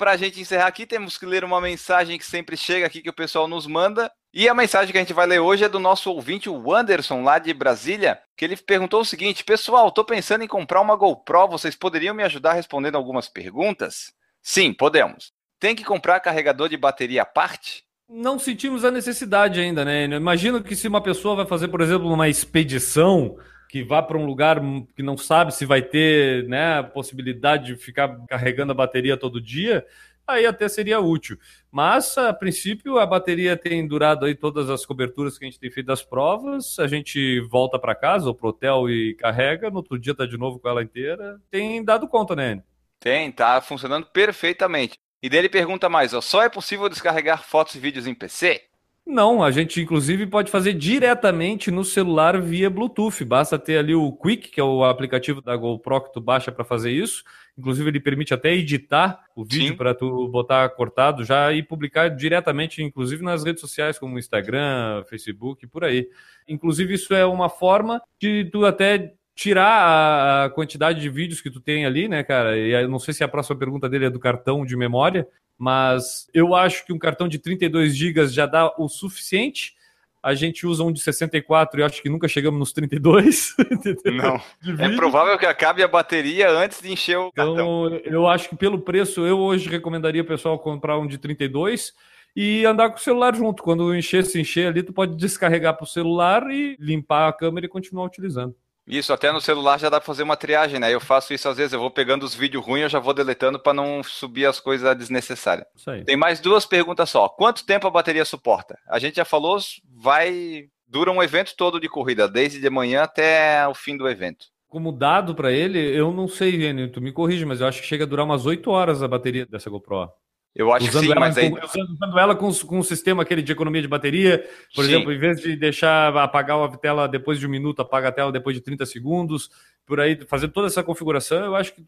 Para a gente encerrar aqui, temos que ler uma mensagem que sempre chega aqui que o pessoal nos manda. E a mensagem que a gente vai ler hoje é do nosso ouvinte, o Anderson, lá de Brasília, que ele perguntou o seguinte: Pessoal, estou pensando em comprar uma GoPro, vocês poderiam me ajudar respondendo algumas perguntas? Sim, podemos. Tem que comprar carregador de bateria à parte? Não sentimos a necessidade ainda, né? Imagino que se uma pessoa vai fazer, por exemplo, uma expedição que vá para um lugar que não sabe se vai ter né, a possibilidade de ficar carregando a bateria todo dia, aí até seria útil. Mas, a princípio, a bateria tem durado aí todas as coberturas que a gente tem feito das provas, a gente volta para casa ou para o hotel e carrega, no outro dia está de novo com ela inteira. Tem dado conta, né? Tem, tá funcionando perfeitamente. E dele pergunta mais, ó, só é possível descarregar fotos e vídeos em PC? Não, a gente inclusive pode fazer diretamente no celular via Bluetooth. Basta ter ali o Quick, que é o aplicativo da GoPro que tu baixa para fazer isso. Inclusive ele permite até editar o vídeo para tu botar cortado já e publicar diretamente, inclusive nas redes sociais como Instagram, Facebook, por aí. Inclusive isso é uma forma de tu até tirar a quantidade de vídeos que tu tem ali, né, cara? E eu não sei se a próxima pergunta dele é do cartão de memória, mas eu acho que um cartão de 32 GB já dá o suficiente. A gente usa um de 64 e acho que nunca chegamos nos 32. Não. É provável que acabe a bateria antes de encher o então, cartão. Eu acho que pelo preço, eu hoje recomendaria o pessoal comprar um de 32 e andar com o celular junto. Quando encher, se encher ali, tu pode descarregar para o celular e limpar a câmera e continuar utilizando. Isso, até no celular já dá pra fazer uma triagem, né? Eu faço isso às vezes, eu vou pegando os vídeos ruins, eu já vou deletando para não subir as coisas desnecessárias. Isso aí. Tem mais duas perguntas só. Quanto tempo a bateria suporta? A gente já falou, vai dura um evento todo de corrida, desde de manhã até o fim do evento. Como dado para ele, eu não sei, Enio, tu me corrige, mas eu acho que chega a durar umas 8 horas a bateria dessa GoPro. Eu acho usando que sim, mas aí... Usando ela com, com um sistema aquele de economia de bateria, por sim. exemplo, em vez de deixar apagar a tela depois de um minuto, apaga a tela depois de 30 segundos, por aí, fazer toda essa configuração, eu acho que,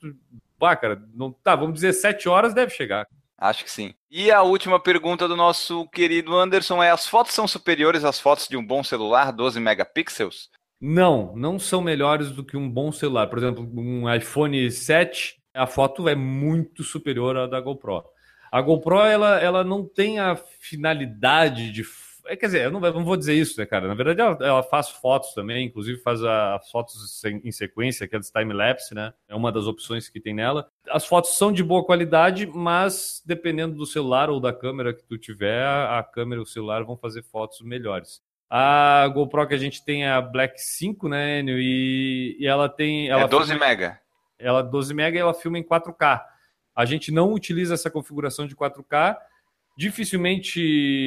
pá, cara, não, tá, vamos dizer, 7 horas deve chegar. Acho que sim. E a última pergunta do nosso querido Anderson é: as fotos são superiores às fotos de um bom celular, 12 megapixels? Não, não são melhores do que um bom celular. Por exemplo, um iPhone 7, a foto é muito superior à da GoPro. A GoPro, ela, ela não tem a finalidade de. É, quer dizer, eu não, não vou dizer isso, né, cara? Na verdade, ela, ela faz fotos também, inclusive faz as fotos em, em sequência, aquelas time-lapse, né? É uma das opções que tem nela. As fotos são de boa qualidade, mas dependendo do celular ou da câmera que tu tiver, a câmera e o celular vão fazer fotos melhores. A GoPro que a gente tem é a Black 5, né, Enio? E, e ela tem. Ela é 12 filma, mega. Ela 12 mega e ela filma em 4K. A gente não utiliza essa configuração de 4K. Dificilmente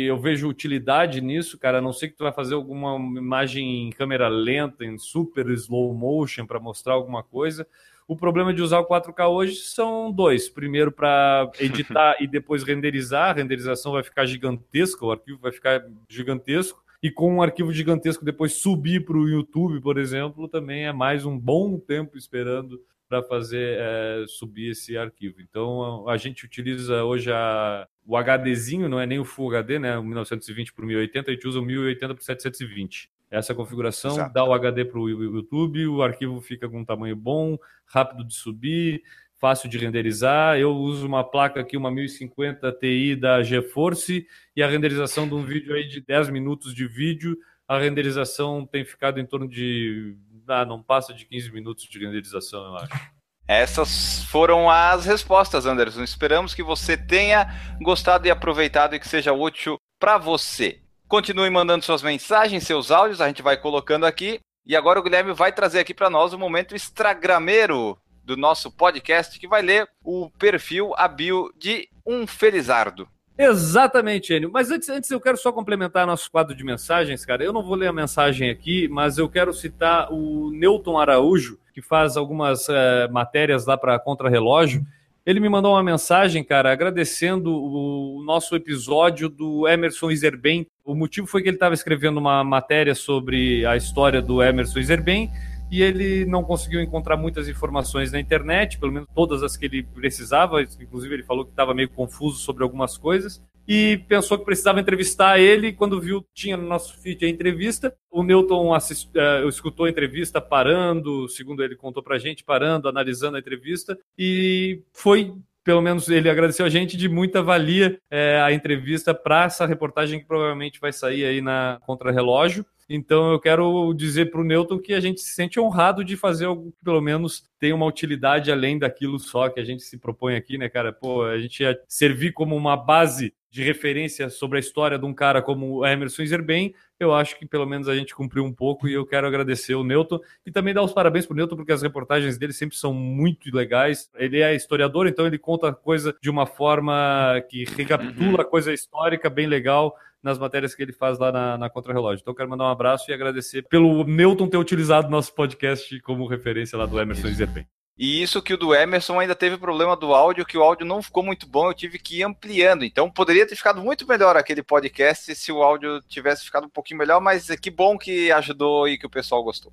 eu vejo utilidade nisso, cara, a não ser que tu vai fazer alguma imagem em câmera lenta, em super slow motion para mostrar alguma coisa. O problema de usar o 4K hoje são dois. Primeiro, para editar e depois renderizar. A renderização vai ficar gigantesca, o arquivo vai ficar gigantesco. e com um arquivo gigantesco depois subir para o YouTube, por exemplo, também é mais um bom tempo esperando para fazer é, subir esse arquivo. Então a gente utiliza hoje a, o HDzinho, não é nem o Full HD, né? O 1920 por 1080, a gente usa o 1080 por 720. Essa configuração Exato. dá o HD para o YouTube, o arquivo fica com um tamanho bom, rápido de subir, fácil de renderizar. Eu uso uma placa aqui, uma 1050 Ti da GeForce, e a renderização de um vídeo aí de 10 minutos de vídeo, a renderização tem ficado em torno de. Ah, não passa de 15 minutos de renderização, eu acho. Essas foram as respostas, Anderson. Esperamos que você tenha gostado e aproveitado e que seja útil para você. Continue mandando suas mensagens, seus áudios, a gente vai colocando aqui. E agora o Guilherme vai trazer aqui para nós o momento Instagrameiro do nosso podcast, que vai ler o perfil, a bio de um Felizardo. Exatamente, Enio. Mas antes, antes eu quero só complementar nosso quadro de mensagens, cara. Eu não vou ler a mensagem aqui, mas eu quero citar o Newton Araújo, que faz algumas é, matérias lá para Contra-Relógio. Ele me mandou uma mensagem, cara, agradecendo o nosso episódio do Emerson Iserben. O motivo foi que ele estava escrevendo uma matéria sobre a história do Emerson Iserben e ele não conseguiu encontrar muitas informações na internet, pelo menos todas as que ele precisava, inclusive ele falou que estava meio confuso sobre algumas coisas, e pensou que precisava entrevistar ele, quando viu, tinha no nosso feed a entrevista, o Newton assist, uh, escutou a entrevista parando, segundo ele contou pra gente, parando, analisando a entrevista, e foi pelo menos ele agradeceu a gente de muita valia é, a entrevista para essa reportagem que provavelmente vai sair aí na Contra-Relógio. Então eu quero dizer para o Newton que a gente se sente honrado de fazer algo que pelo menos tenha uma utilidade além daquilo só que a gente se propõe aqui, né, cara? Pô, a gente ia servir como uma base de referência sobre a história de um cara como o Emerson Zerben, eu acho que pelo menos a gente cumpriu um pouco e eu quero agradecer o Newton e também dar os parabéns para o Newton porque as reportagens dele sempre são muito legais. Ele é historiador, então ele conta a coisa de uma forma que recapitula a coisa histórica bem legal nas matérias que ele faz lá na, na Contra-Relógio. Então, quero mandar um abraço e agradecer pelo Newton ter utilizado nosso podcast como referência lá do Emerson Zerpen. E isso que o do Emerson ainda teve problema do áudio, que o áudio não ficou muito bom, eu tive que ir ampliando. Então poderia ter ficado muito melhor aquele podcast se o áudio tivesse ficado um pouquinho melhor, mas que bom que ajudou e que o pessoal gostou.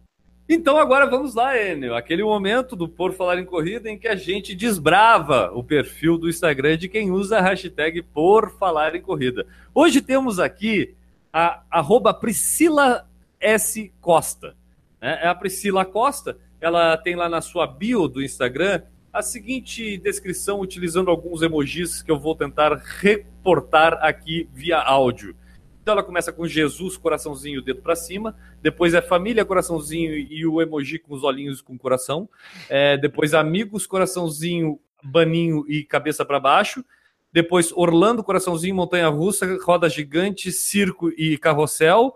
Então agora vamos lá, Enio. Aquele momento do Por Falar em Corrida em que a gente desbrava o perfil do Instagram de quem usa a hashtag Por Falar em Corrida. Hoje temos aqui a arroba Priscila S. Costa. É, é a Priscila Costa, ela tem lá na sua bio do Instagram a seguinte descrição utilizando alguns emojis que eu vou tentar reportar aqui via áudio. Então ela começa com Jesus, coraçãozinho, dedo para cima. Depois é família, coraçãozinho e o emoji com os olhinhos com coração. É, depois amigos, coraçãozinho, baninho e cabeça para baixo. Depois Orlando, coraçãozinho, montanha russa, roda gigante, circo e carrossel.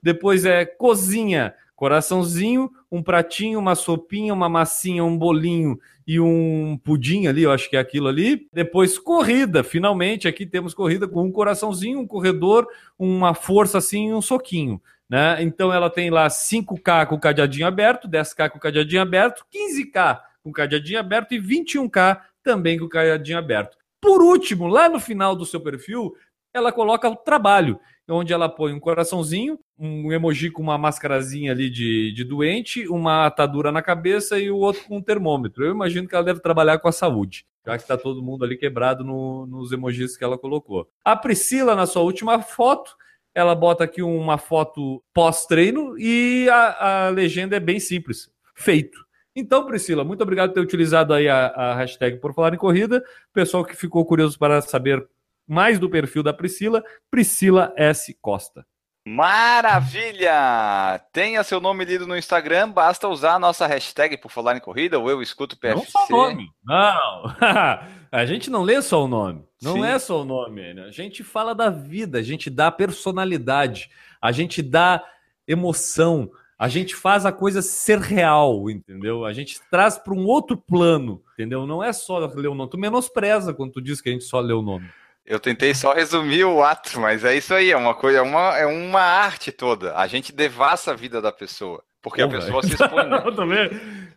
Depois é cozinha, coraçãozinho, um pratinho, uma sopinha, uma massinha, um bolinho e um pudim ali, eu acho que é aquilo ali. Depois corrida, finalmente aqui temos corrida com um coraçãozinho, um corredor, uma força assim e um soquinho. Né? Então ela tem lá 5K com o cadeadinho aberto, 10K com o cadeadinho aberto, 15K com o cadeadinho aberto e 21K também com o cadeadinho aberto. Por último, lá no final do seu perfil, ela coloca o trabalho onde ela põe um coraçãozinho, um emoji com uma mascarazinha ali de, de doente, uma atadura na cabeça e o outro com um termômetro. Eu imagino que ela deve trabalhar com a saúde, já que está todo mundo ali quebrado no, nos emojis que ela colocou. A Priscila, na sua última foto, ela bota aqui uma foto pós-treino e a, a legenda é bem simples: feito. Então, Priscila, muito obrigado por ter utilizado aí a, a hashtag por falar em corrida. Pessoal que ficou curioso para saber mais do perfil da Priscila, Priscila S. Costa. Maravilha! Tenha seu nome lido no Instagram, basta usar a nossa hashtag por falar em corrida, ou eu escuto PFC. Não só o nome. Não! a gente não lê só o nome. Não Sim. é só o nome. Né? A gente fala da vida, a gente dá personalidade, a gente dá emoção, a gente faz a coisa ser real, entendeu? A gente traz para um outro plano, entendeu? Não é só ler o nome. Tu menospreza quando tu diz que a gente só lê o nome. Eu tentei só resumir o ato, mas é isso aí, é uma coisa, é uma, é uma arte toda. A gente devassa a vida da pessoa, porque Pô, a pessoa véio. se expõe. Né? também.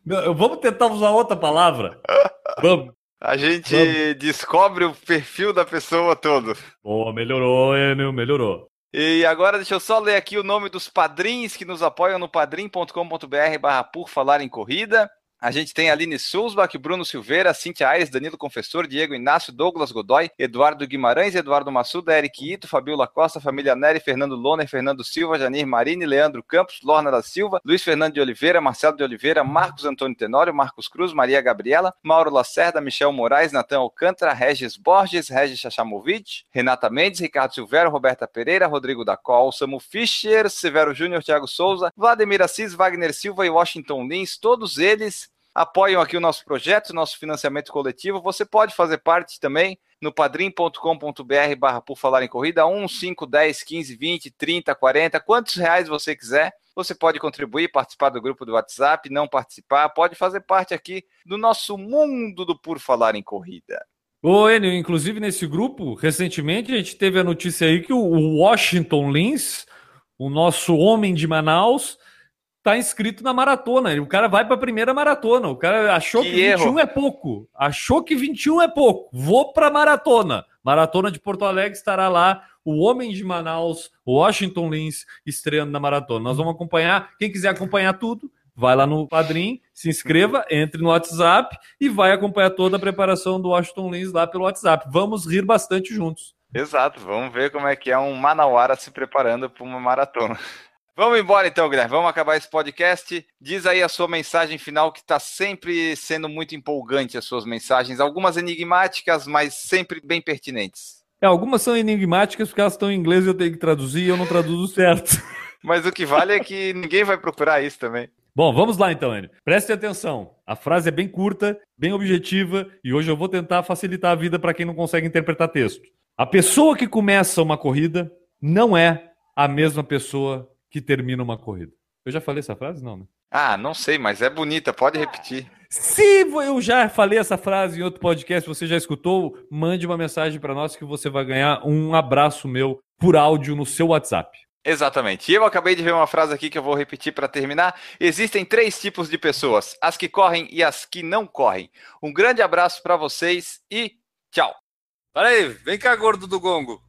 Vamos tentar usar outra palavra. Vamos. A gente Vamos. descobre o perfil da pessoa todo. Boa, melhorou, Enio, melhorou. E agora deixa eu só ler aqui o nome dos padrinhos que nos apoiam no padrim.com.br barra por falar em corrida. A gente tem Aline Sulzbach, Bruno Silveira, Cintia Aires, Danilo Confessor, Diego Inácio, Douglas Godoy, Eduardo Guimarães, Eduardo Massuda, Eric Ito, Fabiola Costa, Família Neri, Fernando Loner, Fernando Silva, Janir Marini, Leandro Campos, Lorna da Silva, Luiz Fernando de Oliveira, Marcelo de Oliveira, Marcos Antônio Tenório, Marcos Cruz, Maria Gabriela, Mauro Lacerda, Michel Moraes, Natan Alcântara, Regis Borges, Regis Chachamovic, Renata Mendes, Ricardo Silveira, Roberta Pereira, Rodrigo da Col, Samu Fischer, Severo Júnior, Thiago Souza, Vladimir Assis, Wagner Silva e Washington Lins, todos eles apoiam aqui o nosso projeto, nosso financiamento coletivo. Você pode fazer parte também no padrim.com.br barra por falar em corrida, 1, 5, 10, 15, 20, 30, 40, quantos reais você quiser. Você pode contribuir, participar do grupo do WhatsApp, não participar, pode fazer parte aqui do nosso mundo do Por Falar em Corrida. Ô, Enio, inclusive nesse grupo, recentemente a gente teve a notícia aí que o Washington Lins, o nosso homem de Manaus, tá inscrito na maratona. O cara vai para a primeira maratona. O cara achou que, que 21 erro. é pouco. Achou que 21 é pouco. Vou para maratona. Maratona de Porto Alegre estará lá o homem de Manaus, Washington Lins, estreando na maratona. Nós vamos acompanhar. Quem quiser acompanhar tudo, vai lá no Padrim, se inscreva, entre no WhatsApp e vai acompanhar toda a preparação do Washington Lins lá pelo WhatsApp. Vamos rir bastante juntos. Exato, vamos ver como é que é um Manauara se preparando para uma maratona. Vamos embora então, Guilherme. Vamos acabar esse podcast. Diz aí a sua mensagem final, que está sempre sendo muito empolgante as suas mensagens. Algumas enigmáticas, mas sempre bem pertinentes. É, algumas são enigmáticas porque elas estão em inglês e eu tenho que traduzir e eu não traduzo certo. Mas o que vale é que ninguém vai procurar isso também. Bom, vamos lá então, Enio. Preste atenção. A frase é bem curta, bem objetiva e hoje eu vou tentar facilitar a vida para quem não consegue interpretar texto. A pessoa que começa uma corrida não é a mesma pessoa que termina uma corrida. Eu já falei essa frase? Não, né? Ah, não sei, mas é bonita, pode repetir. Se eu já falei essa frase em outro podcast, você já escutou, mande uma mensagem para nós que você vai ganhar um abraço meu por áudio no seu WhatsApp. Exatamente. E eu acabei de ver uma frase aqui que eu vou repetir para terminar. Existem três tipos de pessoas: as que correm e as que não correm. Um grande abraço para vocês e tchau. Peraí, vem cá, gordo do gongo.